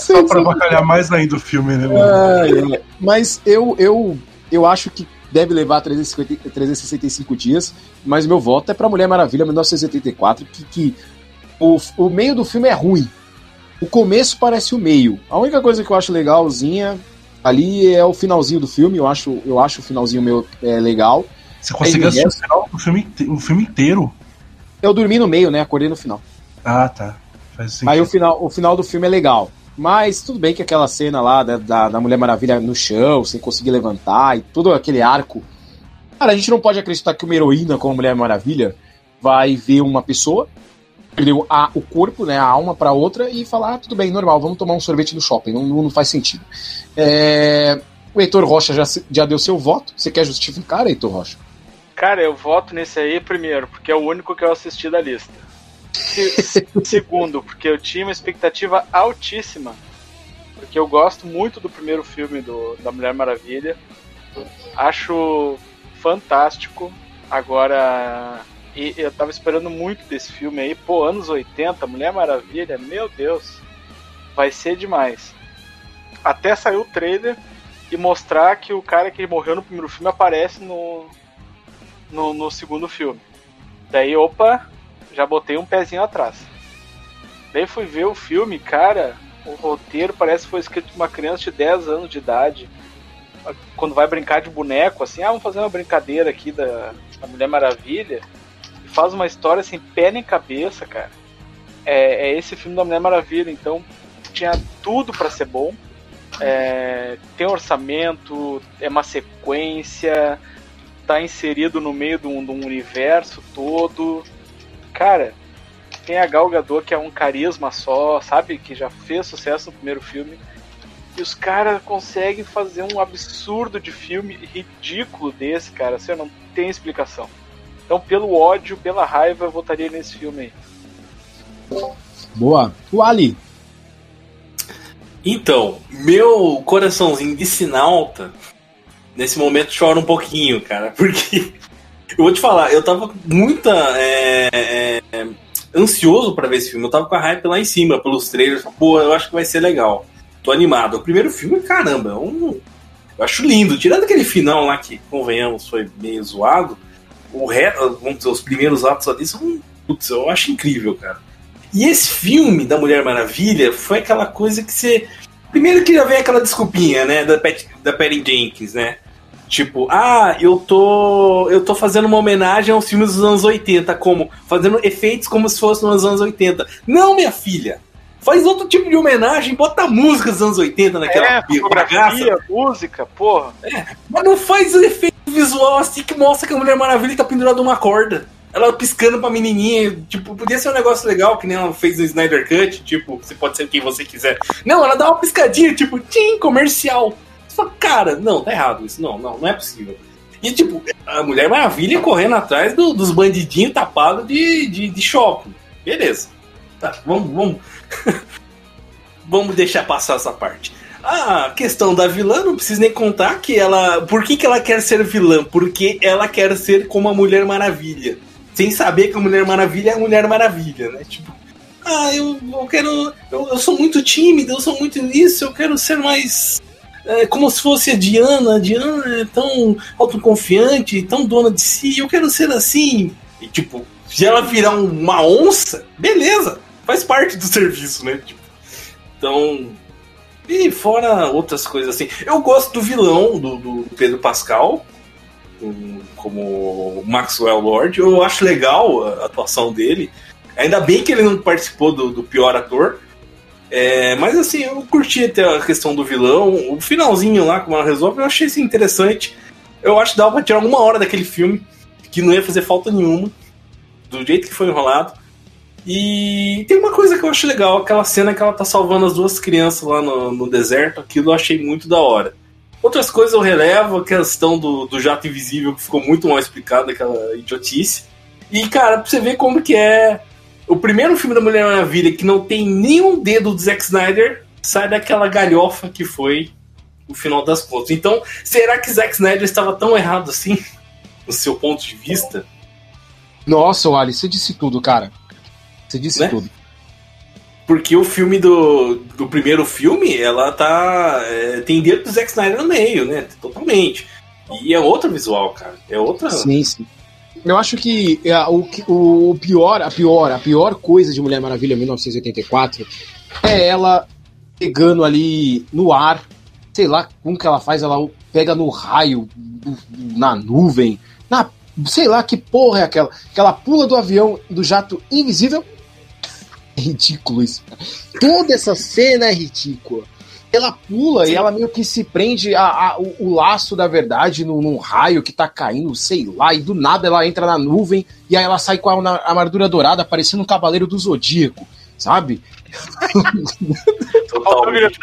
Só pra bacalhar mais ainda o filme, né? É, mas eu, eu, eu acho que deve levar 350, 365 dias, mas meu voto é pra Mulher Maravilha 1984, que, que o, o meio do filme é ruim. O começo parece o meio. A única coisa que eu acho legalzinha Ali é o finalzinho do filme, eu acho, eu acho o finalzinho meu é, legal. Você conseguiu assistir o final do filme, o filme inteiro? Eu dormi no meio, né? Acordei no final. Ah, tá. Aí o final, o final do filme é legal. Mas tudo bem que aquela cena lá da, da, da, Mulher Maravilha no chão, sem conseguir levantar, e todo aquele arco. Cara, a gente não pode acreditar que uma heroína como Mulher Maravilha vai ver uma pessoa perdeu a, o corpo, né, a alma para outra e falar, ah, tudo bem, normal, vamos tomar um sorvete no shopping, não, não faz sentido. É, o Heitor Rocha já, já deu seu voto, você quer justificar, Heitor Rocha? Cara, eu voto nesse aí primeiro, porque é o único que eu assisti da lista. Segundo, porque eu tinha uma expectativa altíssima, porque eu gosto muito do primeiro filme do, da Mulher Maravilha, acho fantástico. Agora, e eu tava esperando muito desse filme aí. Pô, anos 80, Mulher Maravilha, meu Deus. Vai ser demais. Até saiu o trailer e mostrar que o cara que morreu no primeiro filme aparece no, no, no segundo filme. Daí, opa, já botei um pezinho atrás. Daí fui ver o filme, cara, o roteiro parece que foi escrito por uma criança de 10 anos de idade. Quando vai brincar de boneco, assim, ah, vamos fazer uma brincadeira aqui da, da Mulher Maravilha faz uma história sem pé nem cabeça, cara. É, é esse filme da Mulher Maravilha, então tinha tudo para ser bom. É, tem orçamento, é uma sequência, tá inserido no meio de um, de um universo todo. Cara, tem a Gal Gadot que é um carisma só, sabe? Que já fez sucesso no primeiro filme. E os caras conseguem fazer um absurdo de filme ridículo desse, cara. Assim, não tem explicação. Então, pelo ódio, pela raiva, eu votaria nesse filme aí. Boa. O Ali. Então, meu coraçãozinho de sinalta nesse momento choro um pouquinho, cara, porque eu vou te falar, eu tava muita é, é, ansioso para ver esse filme, eu tava com a hype lá em cima pelos trailers, pô, eu acho que vai ser legal. Tô animado. O primeiro filme, caramba, é um, eu acho lindo. Tirando aquele final lá que, convenhamos, foi meio zoado, o vamos dizer, os primeiros atos ali são. Putz, eu acho incrível, cara. E esse filme da Mulher Maravilha foi aquela coisa que você. Primeiro que já vem aquela desculpinha, né, da, Pat, da Patty Jenkins, né? Tipo, ah, eu tô. Eu tô fazendo uma homenagem aos filmes dos anos 80, como fazendo efeitos como se fossem nos anos 80. Não, minha filha! Faz outro tipo de homenagem, bota música dos anos 80 naquela é, fotografia, música, porra. É, mas não faz efeito visual assim que mostra que a Mulher Maravilha tá pendurada numa corda. Ela piscando pra menininha, tipo, podia ser um negócio legal, que nem ela fez no Snyder Cut, tipo, você pode ser quem você quiser. Não, ela dá uma piscadinha, tipo, tim, comercial. Fala, cara, não, tá errado isso, não, não, não é possível. E, tipo, a Mulher Maravilha correndo atrás do, dos bandidinhos tapados de, de, de shopping. Beleza. Tá, vamos, vamos, Vamos deixar passar essa parte. A questão da vilã, não preciso nem contar que ela. Por que, que ela quer ser vilã? Porque ela quer ser como a Mulher Maravilha. Sem saber que a Mulher Maravilha é a Mulher Maravilha, né? Tipo, ah, eu, eu quero. Eu, eu sou muito tímida, eu sou muito isso, eu quero ser mais. É, como se fosse a Diana. A Diana é tão autoconfiante, tão dona de si, eu quero ser assim. E tipo, se ela virar uma onça, beleza faz parte do serviço, né? Tipo, então. E fora outras coisas assim. Eu gosto do vilão, do, do Pedro Pascal, como Maxwell Lord. Eu acho legal a atuação dele. Ainda bem que ele não participou do, do pior ator. É, mas assim, eu curti até a questão do vilão. O finalzinho lá, como ela resolve, eu achei isso interessante. Eu acho que dava pra tirar alguma hora daquele filme, que não ia fazer falta nenhuma, do jeito que foi enrolado. E tem uma coisa que eu acho legal, aquela cena que ela tá salvando as duas crianças lá no, no deserto, aquilo eu achei muito da hora. Outras coisas eu relevo, a questão do, do jato invisível, que ficou muito mal explicado, aquela idiotice. E, cara, pra você ver como que é o primeiro filme da Mulher Maravilha que não tem nenhum dedo do Zack Snyder, sai daquela galhofa que foi o final das contas. Então, será que Zack Snyder estava tão errado assim, no seu ponto de vista? Nossa, Wally, você disse tudo, cara. Você disse né? tudo. Porque o filme do, do primeiro filme, ela tá. É, tem dedo do Zack Snyder no meio, né? Totalmente. E é outro visual, cara. É outra. Sim, sim. Eu acho que é, o, o pior, a pior, a pior coisa de Mulher Maravilha 1984 é ela pegando ali no ar, sei lá como que ela faz, ela pega no raio, na nuvem, na sei lá que porra é aquela, que ela pula do avião do jato invisível é ridículo isso. Toda essa cena é ridícula. Ela pula Sim. e ela meio que se prende a, a o, o, laço da verdade num, num, raio que tá caindo, sei lá, e do nada ela entra na nuvem e aí ela sai com a, armadura dourada, parecendo um cavaleiro do zodíaco, sabe?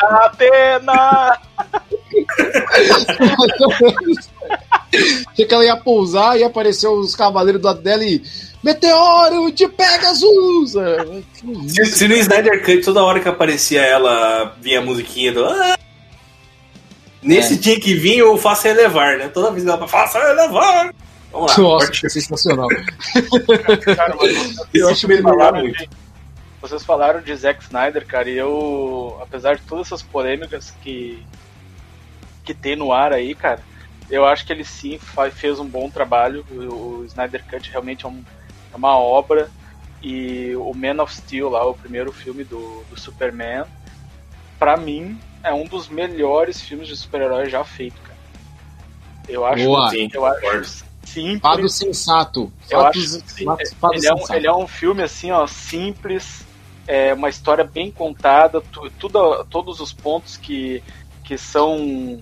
Atena! Achei que ela ia pousar e apareceu os cavaleiros do lado dela e Meteoro de Pegasus! Se, se no Snyder Cut, toda hora que aparecia ela, vinha a musiquinha do. Ah! Nesse é. tinha que vir o Faça Elevar, né? Toda vez que ela Faça Elevar! Vamos lá. Nossa, que sensacional. cara, eu acho que falaram muito. De, vocês falaram de Zack Snyder, cara, e eu, apesar de todas essas polêmicas que, que tem no ar aí, cara, eu acho que ele sim fez um bom trabalho. O, o Snyder Cut realmente é um é uma obra. E o Man of Steel, lá, o primeiro filme do, do Superman, para mim, é um dos melhores filmes de super-herói já feito, cara. Eu acho, Boa. Sim, eu acho simples. Fado sensato. Eu acho, sim, fado ele, é um, ele é um filme assim, ó, simples, é uma história bem contada, tu, tudo, todos os pontos que, que são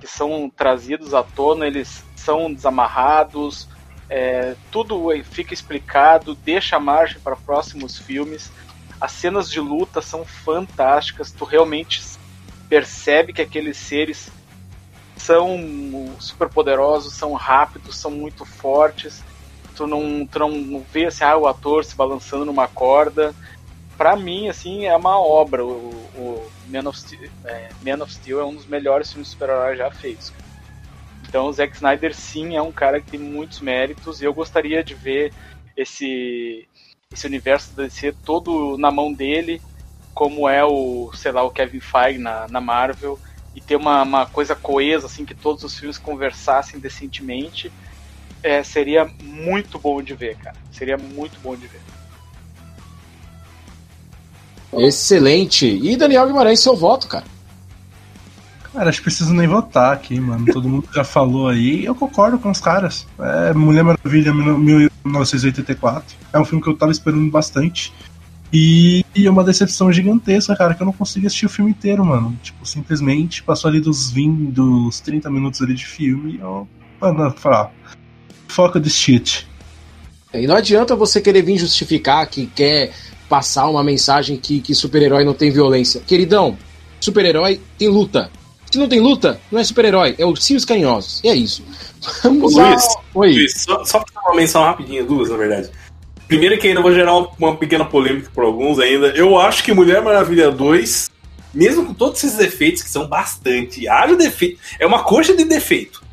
que são trazidos à tona, eles são desamarrados, é, tudo fica explicado, deixa margem para próximos filmes. As cenas de luta são fantásticas, tu realmente percebe que aqueles seres são super poderosos, são rápidos, são muito fortes. Tu não, tu não vê assim, ah, o ator se balançando numa corda. Para mim, assim, é uma obra. O, o Man, of Steel, é, Man of Steel é um dos melhores filmes de super-heróis já feitos. Então o Zack Snyder sim é um cara que tem muitos méritos e eu gostaria de ver esse esse universo da DC todo na mão dele, como é o, sei lá, o Kevin Feige na, na Marvel, e ter uma, uma coisa coesa, assim, que todos os filmes conversassem decentemente, é, seria muito bom de ver, cara. Seria muito bom de ver. Excelente. E Daniel Guimarães, seu voto, cara? Cara, acho que preciso nem votar aqui, mano. Todo mundo já falou aí. Eu concordo com os caras. É Mulher Maravilha 1984. É um filme que eu tava esperando bastante. E, e é uma decepção gigantesca, cara, que eu não consegui assistir o filme inteiro, mano. Tipo, simplesmente passou ali dos 20, dos 30 minutos ali de filme e eu. Mano, falar. Foca de shit. E não adianta você querer vir justificar que quer passar uma mensagem que, que super-herói não tem violência. Queridão, super-herói tem luta. Se não tem luta, não é super-herói, é ursinhos carinhosos. E é isso. Vamos Ô, Luiz, Oi. Luiz, só, só pra uma menção rapidinha, duas, na verdade. Primeiro que ainda vou gerar uma pequena polêmica por alguns ainda. Eu acho que Mulher Maravilha 2, mesmo com todos esses defeitos, que são bastante, haja defeito, é uma coxa de defeito.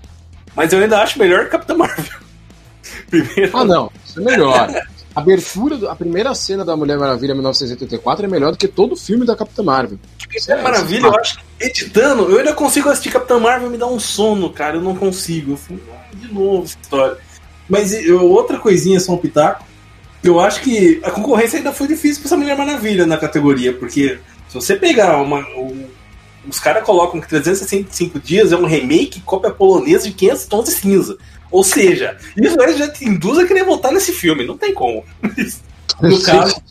Mas eu ainda acho melhor que Capitã Marvel. Primeiro... Ah, não, isso é melhor. A abertura, a primeira cena da Mulher Maravilha 1984 é melhor do que todo o filme da Capitã Marvel. Mulher é, Maravilha, eu acho que editando, eu ainda consigo assistir Capitã Marvel e me dá um sono, cara. Eu não consigo. Eu fui, ah, de novo essa história. Mas eu, outra coisinha, só um pitaco. Eu acho que a concorrência ainda foi difícil pra essa Mulher Maravilha na categoria, porque se você pegar uma. Um, os caras colocam que 365 dias é um remake cópia polonesa de 500 tons de cinza. Ou seja, isso aí já te induz a querer voltar nesse filme, não tem como. No caso,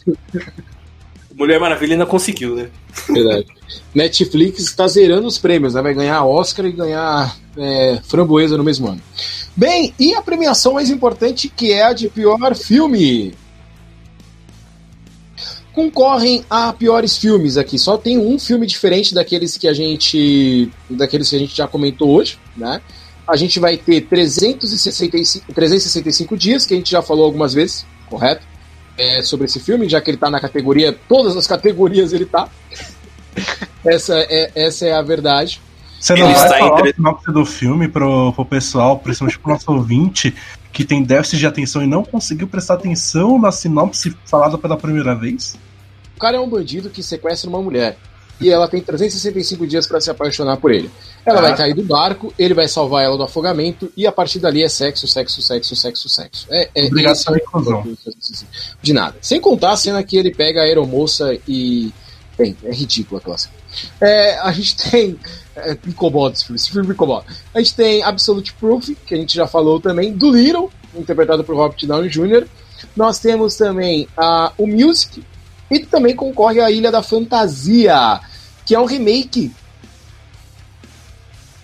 Mulher Maravilha ainda conseguiu, né? Verdade. Netflix está zerando os prêmios, né? Vai ganhar Oscar e ganhar é, Framboesa no mesmo ano. Bem, e a premiação mais importante, que é a de pior filme? Concorrem a piores filmes aqui. Só tem um filme diferente daqueles que a gente. daqueles que a gente já comentou hoje, né? A gente vai ter 365, 365 dias, que a gente já falou algumas vezes, correto? É, sobre esse filme, já que ele tá na categoria, todas as categorias ele tá. essa, é, essa é a verdade. Você não ele vai falar entre... o sinopse do filme pro, pro pessoal, principalmente pro nosso ouvinte, que tem déficit de atenção e não conseguiu prestar atenção na sinopse falada pela primeira vez? O cara é um bandido que sequestra uma mulher e ela tem 365 dias para se apaixonar por ele. Ela ah. vai cair do barco, ele vai salvar ela do afogamento e a partir dali é sexo, sexo, sexo, sexo, sexo. É, é Obrigação e inclusão. De nada. Sem contar a cena que ele pega a aeromoça e. Bem, é ridícula aquela cena. É, a gente tem. É, me incomoda esse filme, esse filme me incomoda. A gente tem Absolute Proof, que a gente já falou também, do Little, interpretado por Robert Downey Jr. Nós temos também uh, o Music, e também concorre a Ilha da Fantasia, que é um remake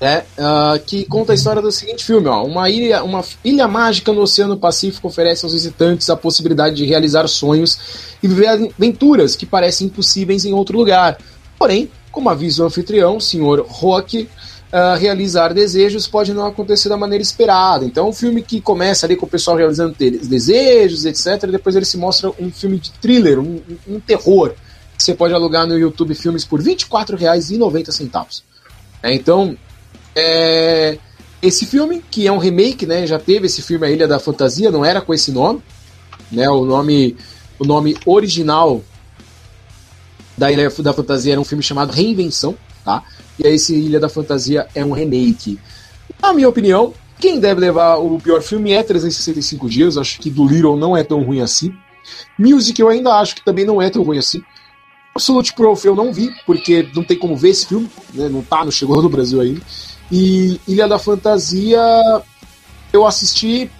né, uh, que conta a história do seguinte filme: ó, uma, ilha, uma ilha mágica no Oceano Pacífico oferece aos visitantes a possibilidade de realizar sonhos e viver aventuras que parecem impossíveis em outro lugar. Porém, como avisa o anfitrião, o Sr. Rock, uh, realizar desejos pode não acontecer da maneira esperada. Então, um filme que começa ali com o pessoal realizando desejos, etc., depois ele se mostra um filme de thriller, um, um terror, você pode alugar no YouTube Filmes por R$ 24,90. É, então, é, esse filme, que é um remake, né, já teve esse filme A Ilha da Fantasia, não era com esse nome, né, o nome, o nome original da Ilha da Fantasia era um filme chamado Reinvenção, tá? E aí esse Ilha da Fantasia é um remake. Na minha opinião, quem deve levar o pior filme é 365 Dias. Acho que do Little não é tão ruim assim. Music eu ainda acho que também não é tão ruim assim. Absolute Proof eu não vi, porque não tem como ver esse filme, né? não tá, não chegou no Brasil ainda. E Ilha da Fantasia eu assisti.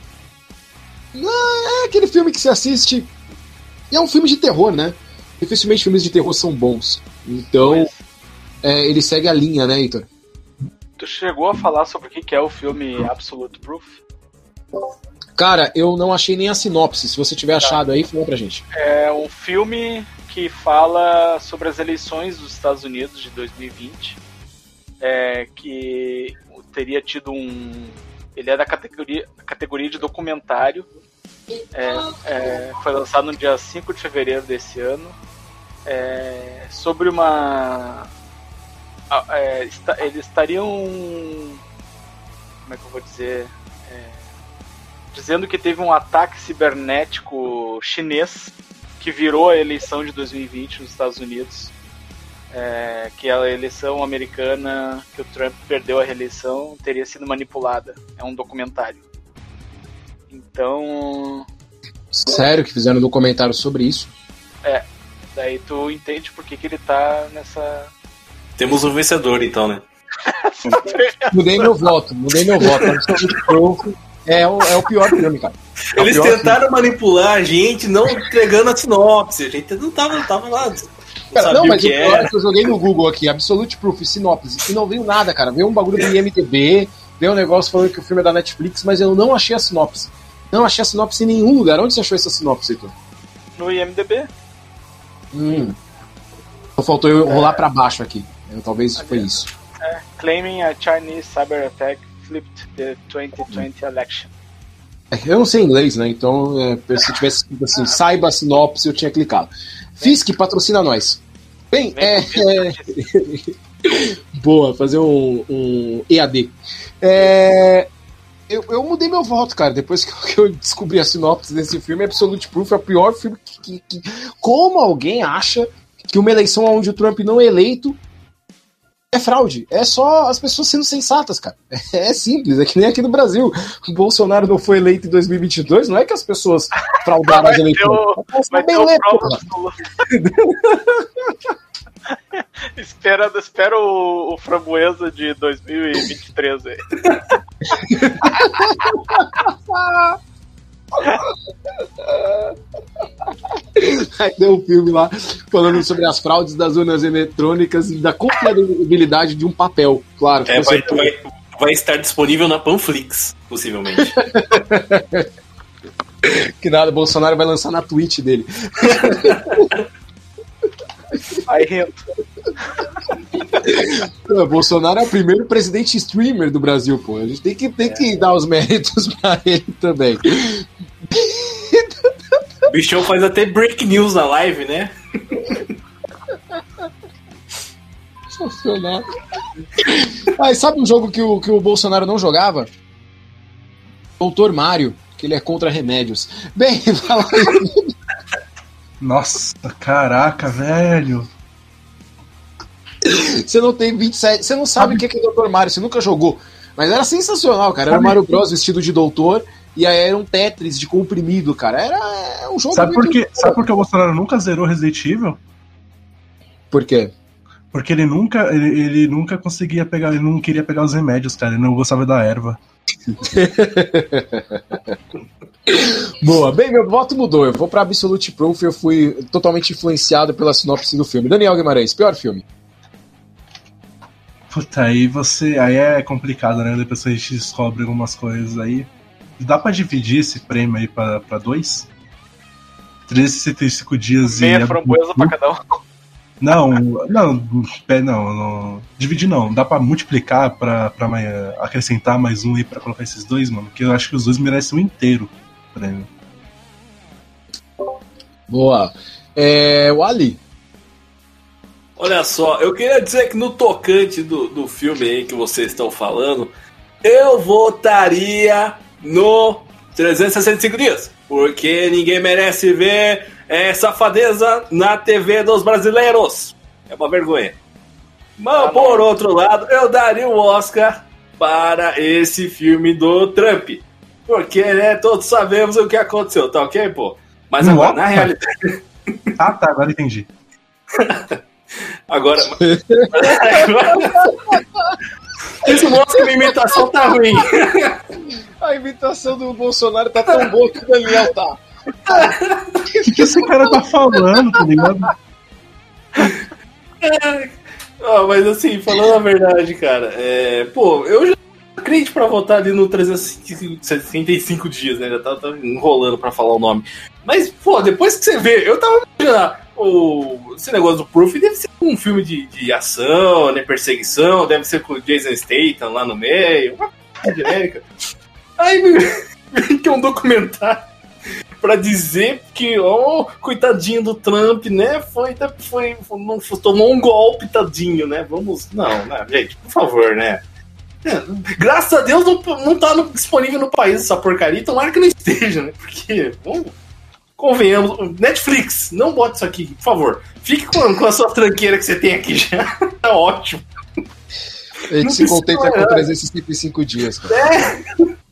É aquele filme que você assiste. É um filme de terror, né? Dificilmente filmes de terror são bons. Então, é, ele segue a linha, né, Heitor? Tu chegou a falar sobre o que é o filme Absolute Proof? Cara, eu não achei nem a sinopse. Se você tiver tá. achado aí, fala pra gente. É um filme que fala sobre as eleições dos Estados Unidos de 2020. É, que teria tido um. Ele é da categoria, categoria de documentário. É, é, foi lançado no dia 5 de fevereiro desse ano. É, sobre uma é, está, eles estariam como é que eu vou dizer? É, dizendo que teve um ataque cibernético chinês que virou a eleição de 2020 nos Estados Unidos. É, que a eleição americana, que o Trump perdeu a reeleição, teria sido manipulada. É um documentário. Então. Sério que fizeram um documentário sobre isso? É. Daí tu entende por que, que ele tá nessa. Temos um vencedor então, né? mudei meu voto, mudei meu voto. É o, é o pior filme, cara. É Eles tentaram filme. manipular a gente não entregando a sinopse. A gente não tava, não tava lá. Cara, não, mas o, pior é que eu joguei no Google aqui, Absolute Proof, sinopse, e não veio nada, cara. Veio um bagulho do IMDB, veio um negócio falando que o filme é da Netflix, mas eu não achei a sinopse. Não achei a sinopse em nenhum lugar. Onde você achou essa sinopse, Heitor? No IMDB. Hum. Então faltou eu é. rolar pra baixo aqui. Eu, talvez foi isso. É, claiming a Chinese cyber attack flipped the 2020 election. É, eu não sei inglês, né? Então, é, se tivesse escrito assim, saiba a sinopse, eu tinha clicado. Fisk patrocina nós. Bem, é, é... Boa, fazer um, um EAD. É, eu, eu, mudei meu voto, cara, depois que eu, descobri a sinopse desse filme. Absolute Proof é o pior filme que, que, que, Como alguém acha que uma eleição onde o Trump não é eleito é fraude. É só as pessoas sendo sensatas, cara. É simples, é que nem aqui no Brasil. O Bolsonaro não foi eleito em 2022, não é que as pessoas fraudaram as eleições. Vai ter o espera, espera o, o Framboesa de 2023 aí. Aí deu um filme lá falando sobre as fraudes das urnas eletrônicas e da confiabilidade de um papel, claro. É, vai, vai, vai, estar disponível na Panflix, possivelmente. que nada, Bolsonaro vai lançar na Twitch dele. Aí rento. Bolsonaro é o primeiro presidente streamer do Brasil, pô. A gente tem que, tem é. que dar os méritos pra ele também. O bichão faz até break news na live, né? Bolsonaro. Ah, sabe um jogo que o, que o Bolsonaro não jogava? Doutor Mario, que ele é contra remédios. Bem, fala aí. Nossa, caraca, velho. Você não tem 27. Você não sabe o que é, que é Dr. Mario, você nunca jogou. Mas era sensacional, cara. Era o Mario Bros vestido de doutor e aí era um Tetris de comprimido, cara. Era é um jogo sabe por que, Sabe por que o Bolsonaro nunca zerou Resident Evil? Por quê? Porque ele nunca, ele, ele, nunca conseguia pegar, ele não queria pegar os remédios, cara. Ele não gostava da erva. Boa, bem, meu voto mudou. Eu vou pra Absolute Proof. Eu fui totalmente influenciado pela sinopse do filme. Daniel Guimarães, pior filme. Puta, aí você. Aí é complicado, né? Depois a gente descobre algumas coisas aí. Dá pra dividir esse prêmio aí pra, pra dois? 365 dias Meia e. Meia framboesa pra cada um. Não, não, não, não, dividir não. Dá pra multiplicar pra, pra acrescentar mais um aí pra colocar esses dois, mano. Que eu acho que os dois merecem um inteiro prêmio. Boa. É, o Ali. Olha só, eu queria dizer que no tocante do, do filme aí que vocês estão falando, eu votaria no 365 dias. Porque ninguém merece ver é, safadeza na TV dos brasileiros. É uma vergonha. Mas, por outro lado, eu daria o Oscar para esse filme do Trump. Porque, né, todos sabemos o que aconteceu, tá ok, pô? Mas agora, na realidade. ah, tá, agora entendi. agora. Isso mostra que a minha imitação tá ruim. A imitação do Bolsonaro tá tão boa que o Daniel tá. O que, que esse cara tá falando, tá ligado? Ah, mas assim, falando a verdade, cara, é, pô, eu já crente pra votar ali no 365 dias, né? Já tava, tava enrolando pra falar o nome. Mas, pô, depois que você vê, eu tava imaginando, o, esse negócio do Proof deve ser um filme de, de ação, né? Perseguição, deve ser com o Jason Statham lá no meio, uma genérica. Aí que é um documentário para dizer que, oh, coitadinho do Trump, né? Foi, foi, foi tomou um golpe, tadinho, né? Vamos. Não, né, gente, por favor, né? Graças a Deus não, não tá no, disponível no país essa porcaria, tomara que não esteja, né? Porque, bom, convenhamos, Netflix, não bote isso aqui, por favor. Fique com, com a sua tranqueira que você tem aqui já. tá ótimo. A gente se contenta com 365 dias, cara. É.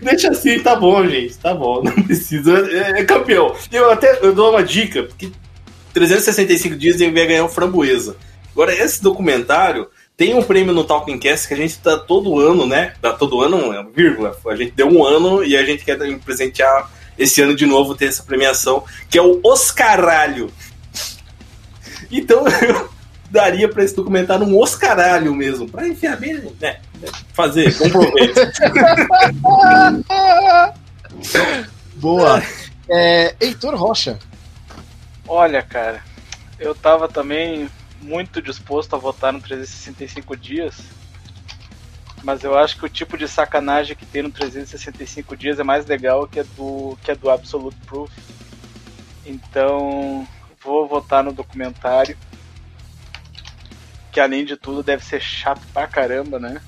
Deixa assim, tá bom, gente. Tá bom. Não precisa. É, é campeão. Eu até eu dou uma dica, porque 365 dias ele vai ganhar um framboesa. Agora, esse documentário tem um prêmio no Talking Cast que a gente dá todo ano, né? Dá todo ano, é vírgula. A gente deu um ano e a gente quer presentear esse ano de novo, ter essa premiação, que é o Oscaralho. Então eu daria para esse documentário um Oscaralho mesmo, para enfiar bem, né? Fazer, comprometo. Boa. É, Heitor Rocha. Olha, cara, eu tava também muito disposto a votar no 365 dias, mas eu acho que o tipo de sacanagem que tem no 365 dias é mais legal que a do que a do Absolute Proof. Então, vou votar no documentário, que além de tudo deve ser chato pra caramba, né?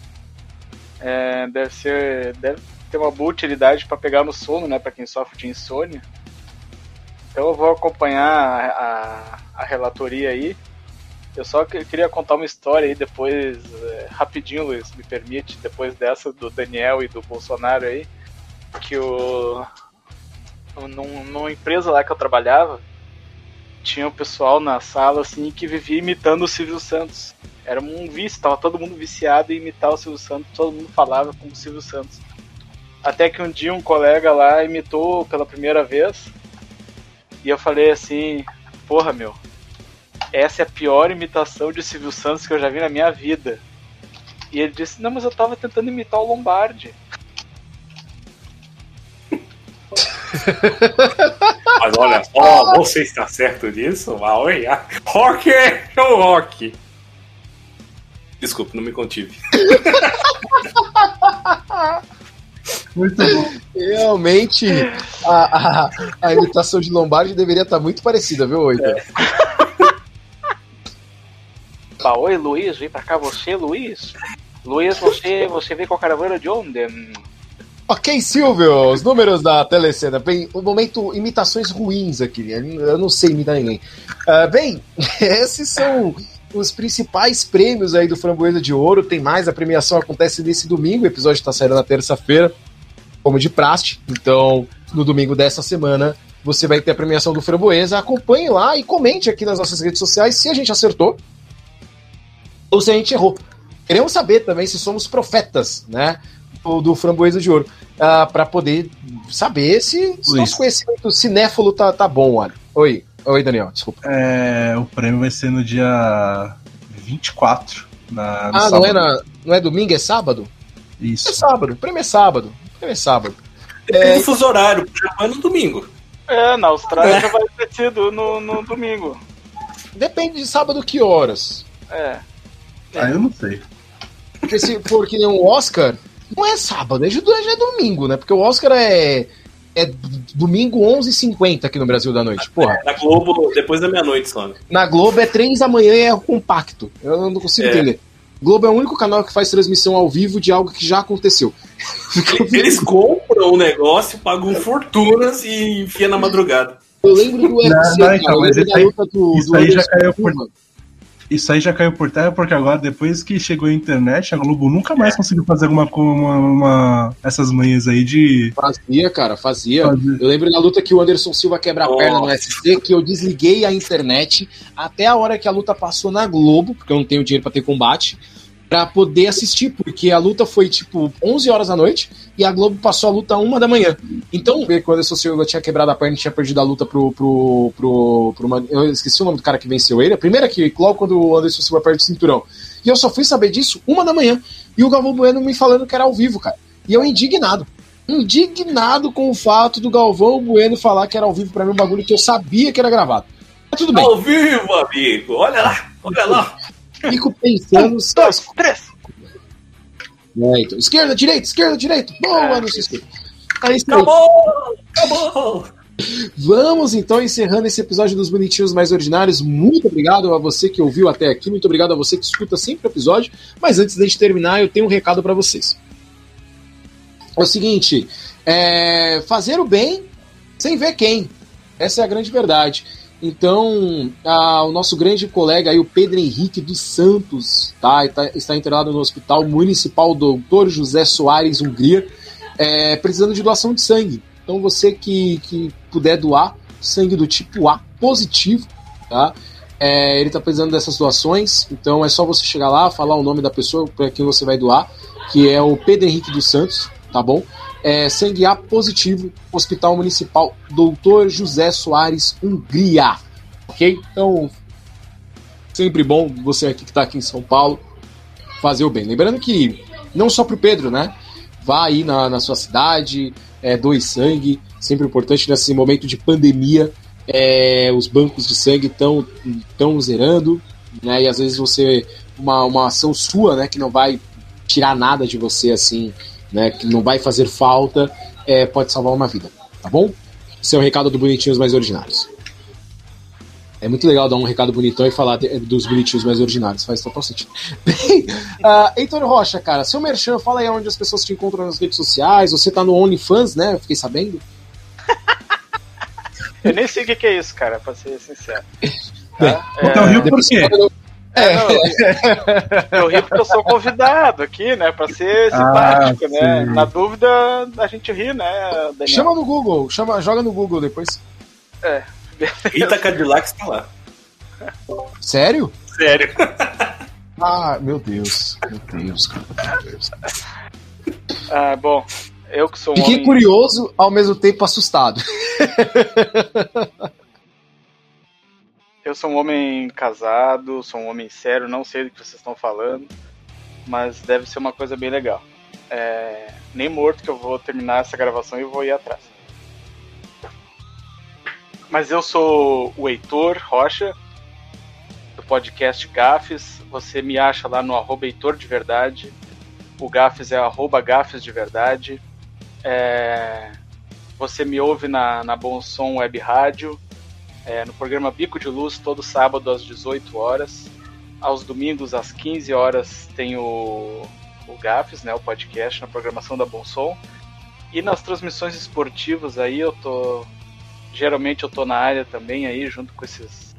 É, deve ser deve ter uma boa utilidade para pegar no sono, né, para quem sofre de insônia. Então eu vou acompanhar a, a, a relatoria aí eu só queria contar uma história aí depois, é, rapidinho, Luiz, me permite, depois dessa do Daniel e do Bolsonaro aí, que o. Num, numa empresa lá que eu trabalhava, tinha um pessoal na sala assim que vivia imitando o Silvio Santos. Era um vício, tava todo mundo viciado em imitar o Silvio Santos, todo mundo falava como o Silvio Santos. Até que um dia um colega lá imitou pela primeira vez. E eu falei assim, porra meu, essa é a pior imitação de Silvio Santos que eu já vi na minha vida. E ele disse, não, mas eu tava tentando imitar o Lombardi. mas olha só, você está certo nisso? Olha, rock é o rock. Desculpa, não me contive. Muito bom. Realmente, a, a, a, imitação de Lombardi deveria estar muito parecida, viu, Oito? É. Oi Luiz, vem pra cá você, Luiz. Luiz, você, você veio com a caravana de onde? Ok, Silvio, os números da telecena. Bem, o momento imitações ruins aqui. Eu não sei imitar ninguém. Uh, bem, esses são os principais prêmios aí do Framboesa de Ouro. Tem mais, a premiação acontece nesse domingo. O episódio está saindo na terça-feira, como de praxe. Então, no domingo dessa semana, você vai ter a premiação do Framboesa. Acompanhe lá e comente aqui nas nossas redes sociais se a gente acertou ou se a gente errou. Queremos saber também se somos profetas, né? Do, do Framboesa de Ouro, uh, ah, para poder saber se, se nosso conhecimento cinéfilo tá, tá bom, olha. Oi, oi, Daniel, desculpa. É, o prêmio vai ser no dia 24. Na, ah, não é, na, não é domingo, é sábado? Isso. É sábado, o prêmio é sábado. O prêmio é sábado. Depende é, do fuso horário, já vai no domingo. É, na Austrália é. já vai ter sido no, no domingo. Depende de sábado que horas. É. Ah, eu não sei. Porque se for que nem um Oscar, não é sábado, é, já é domingo, né? Porque o Oscar é, é domingo 11h50 aqui no Brasil da noite. Porra. Na Globo, depois da meia-noite só. Né? Na Globo é 3 da manhã e é compacto. Eu não consigo é. entender. Globo é o único canal que faz transmissão ao vivo de algo que já aconteceu. Eles compram o negócio, pagam fortunas e enfia na madrugada. Eu lembro do UFC, não, não, então, cara, mas isso aí, do, isso do aí já caiu por... Isso aí já caiu por terra porque agora, depois que chegou a internet, a Globo nunca mais conseguiu fazer alguma uma, uma, essas manhas aí de. Fazia, cara, fazia. fazia. Eu lembro na luta que o Anderson Silva quebra a perna no SC, que eu desliguei a internet até a hora que a luta passou na Globo, porque eu não tenho dinheiro para ter combate para poder assistir, porque a luta foi tipo 11 horas da noite e a Globo passou a luta uma da manhã. Então, quando Anderson Silva tinha quebrado a perna e tinha perdido a luta pro. pro, pro, pro eu esqueci o nome do cara que venceu ele. A primeira que, logo quando o Anderson Silva perde o cinturão. E eu só fui saber disso uma da manhã. E o Galvão Bueno me falando que era ao vivo, cara. E eu indignado. Indignado com o fato do Galvão Bueno falar que era ao vivo para mim um bagulho que eu sabia que era gravado. Mas tudo bem. Ao vivo, amigo. Olha lá, olha lá. Fico pensando. Um, dois, três. É, então, esquerda, direita, esquerda, direita. Boa, é, não se esquerda. Aí, acabou! Acabou! Vamos então encerrando esse episódio dos Bonitinhos Mais Ordinários. Muito obrigado a você que ouviu até aqui, muito obrigado a você que escuta sempre o episódio. Mas antes de gente terminar, eu tenho um recado para vocês. É o seguinte: é fazer o bem sem ver quem. Essa é a grande verdade. Então, a, o nosso grande colega aí, o Pedro Henrique dos Santos, tá, está, está internado no Hospital Municipal Doutor José Soares Hungria, é, precisando de doação de sangue. Então, você que, que puder doar sangue do tipo A positivo, tá? É, ele está precisando dessas doações, então é só você chegar lá, falar o nome da pessoa para quem você vai doar, que é o Pedro Henrique dos Santos, tá bom? É, sangue A positivo, Hospital Municipal Doutor José Soares, Hungria. Ok? Então, sempre bom você aqui que está aqui em São Paulo fazer o bem. Lembrando que não só para o Pedro, né? Vá aí na, na sua cidade, é, doe sangue, sempre importante nesse momento de pandemia. É, os bancos de sangue estão tão zerando, né? E às vezes você uma, uma ação sua, né, que não vai tirar nada de você assim né, que não vai fazer falta, é, pode salvar uma vida, tá bom? Esse é o recado do Bonitinhos Mais Originários. É muito legal dar um recado bonitão e falar de, dos bonitinhos mais originários, faz total sentido. Bem, uh, Heitor Rocha, cara, seu merchan, fala aí onde as pessoas te encontram nas redes sociais, você tá no OnlyFans, né? Eu fiquei sabendo. Eu nem sei o que é isso, cara, pra ser sincero. Tá? Então, é... Rio por quê? É, não, eu ri porque eu sou convidado aqui, né? Pra ser ah, simpático, ah, né? Na dúvida, a gente ri, né, Daniel? Chama no Google, chama, joga no Google depois. É. Rita Cadillac está lá. Sério? Sério. Ah, meu Deus. Meu Deus, cara. Meu Deus. Ah, bom, eu que sou um Fiquei homem... curioso, ao mesmo tempo assustado. Eu sou um homem casado, sou um homem sério, não sei do que vocês estão falando, mas deve ser uma coisa bem legal. É, nem morto que eu vou terminar essa gravação e vou ir atrás. Mas eu sou o Heitor Rocha, do podcast Gafes. Você me acha lá no arroba Heitor de Verdade. O Gafes é arroba Gafes de Verdade. É, você me ouve na, na Bom Som Web Rádio é, no programa Bico de Luz, todo sábado às 18 horas. Aos domingos, às 15 horas, tem o, o GAFES, né, o podcast na programação da Bom Som. E nas transmissões esportivas aí eu tô. Geralmente eu tô na área também aí, junto com esses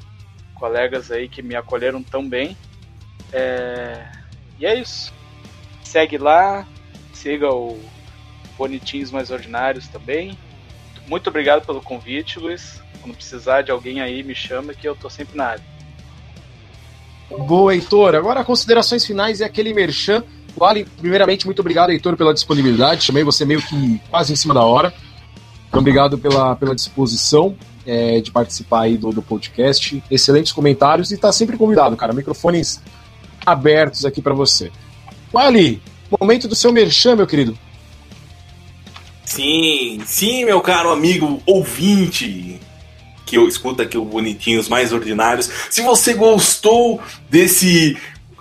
colegas aí que me acolheram tão bem. É... E é isso. Segue lá, siga o Bonitinhos Mais Ordinários também. Muito obrigado pelo convite, Luiz. Quando precisar de alguém aí, me chama que eu tô sempre na área. Boa, Heitor. Agora, considerações finais e aquele merchan. Vale, primeiramente, muito obrigado, Heitor, pela disponibilidade. Chamei você meio que quase em cima da hora. Então, obrigado pela, pela disposição é, de participar aí do, do podcast. Excelentes comentários e tá sempre convidado, cara. Microfones abertos aqui para você. Wally, momento do seu merchan, meu querido. Sim, sim, meu caro amigo ouvinte que eu escuto aqui o Bonitinhos Mais Ordinários. Se você gostou desse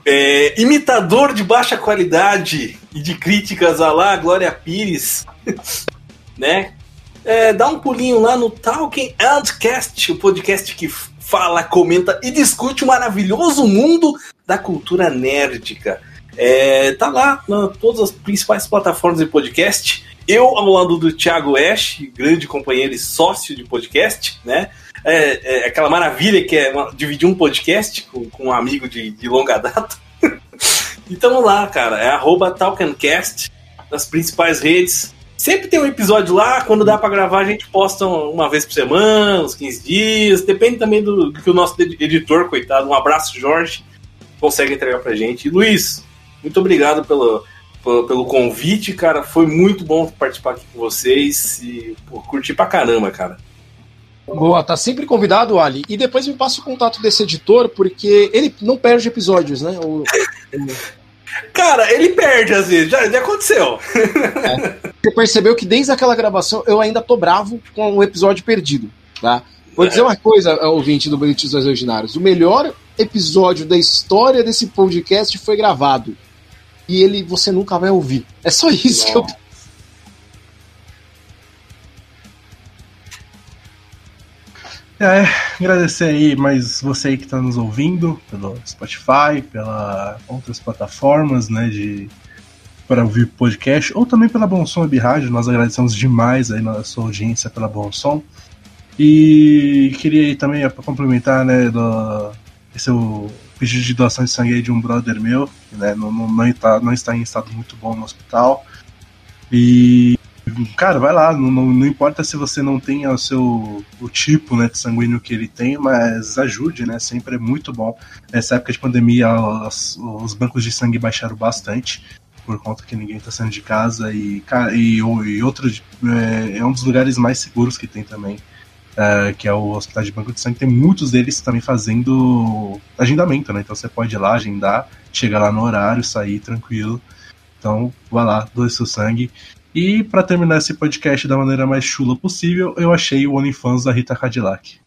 é, imitador de baixa qualidade e de críticas a lá Glória Pires, né? É, dá um pulinho lá no Talking Cast, o podcast que fala, comenta e discute o maravilhoso mundo da cultura nerdica. É, tá lá em todas as principais plataformas de podcast. Eu, ao lado do Thiago Ash, grande companheiro e sócio de podcast, né? É, é aquela maravilha que é uma, dividir um podcast com, com um amigo de, de longa data. então lá, cara. É arroba Talkencast nas principais redes. Sempre tem um episódio lá, quando dá para gravar a gente posta uma vez por semana, uns 15 dias, depende também do, do que o nosso editor, coitado, um abraço Jorge, consegue entregar pra gente. Luiz, muito obrigado pelo, pelo convite, cara. Foi muito bom participar aqui com vocês e pô, curti pra caramba, cara. Boa, tá sempre convidado, Ali. E depois me passa o contato desse editor, porque ele não perde episódios, né? O, Cara, ele perde às vezes, já, já aconteceu. É. Você percebeu que desde aquela gravação eu ainda tô bravo com o episódio perdido, tá? Vou dizer uma coisa, ouvinte do Bonitinhos Ordinários. O melhor episódio da história desse podcast foi gravado e ele você nunca vai ouvir. É só isso Não. que eu É, agradecer aí mais você aí que está nos ouvindo pelo Spotify, pela outras plataformas, né, de para ouvir podcast, ou também pela Bom Som Web Rádio. Nós agradecemos demais aí na sua audiência pela Bom Som. E queria aí também complementar, né, do, esse é o pedido de doação de sangue de um brother meu, né, não, não, não, está, não está em estado muito bom no hospital. E cara, vai lá, não, não, não, importa se você não tem o seu o tipo né, de sanguíneo que ele tem, mas ajude, né? Sempre é muito bom. Nessa época de pandemia, os, os bancos de sangue baixaram bastante, por conta que ninguém está saindo de casa e, e, e outro é, é, um dos lugares mais seguros que tem também. Uh, que é o Hospital de Banco de Sangue, tem muitos deles também fazendo agendamento, né? Então você pode ir lá, agendar, chegar lá no horário, sair tranquilo. Então, vá lá, doe seu sangue. E para terminar esse podcast da maneira mais chula possível, eu achei o OnlyFans da Rita Cadillac.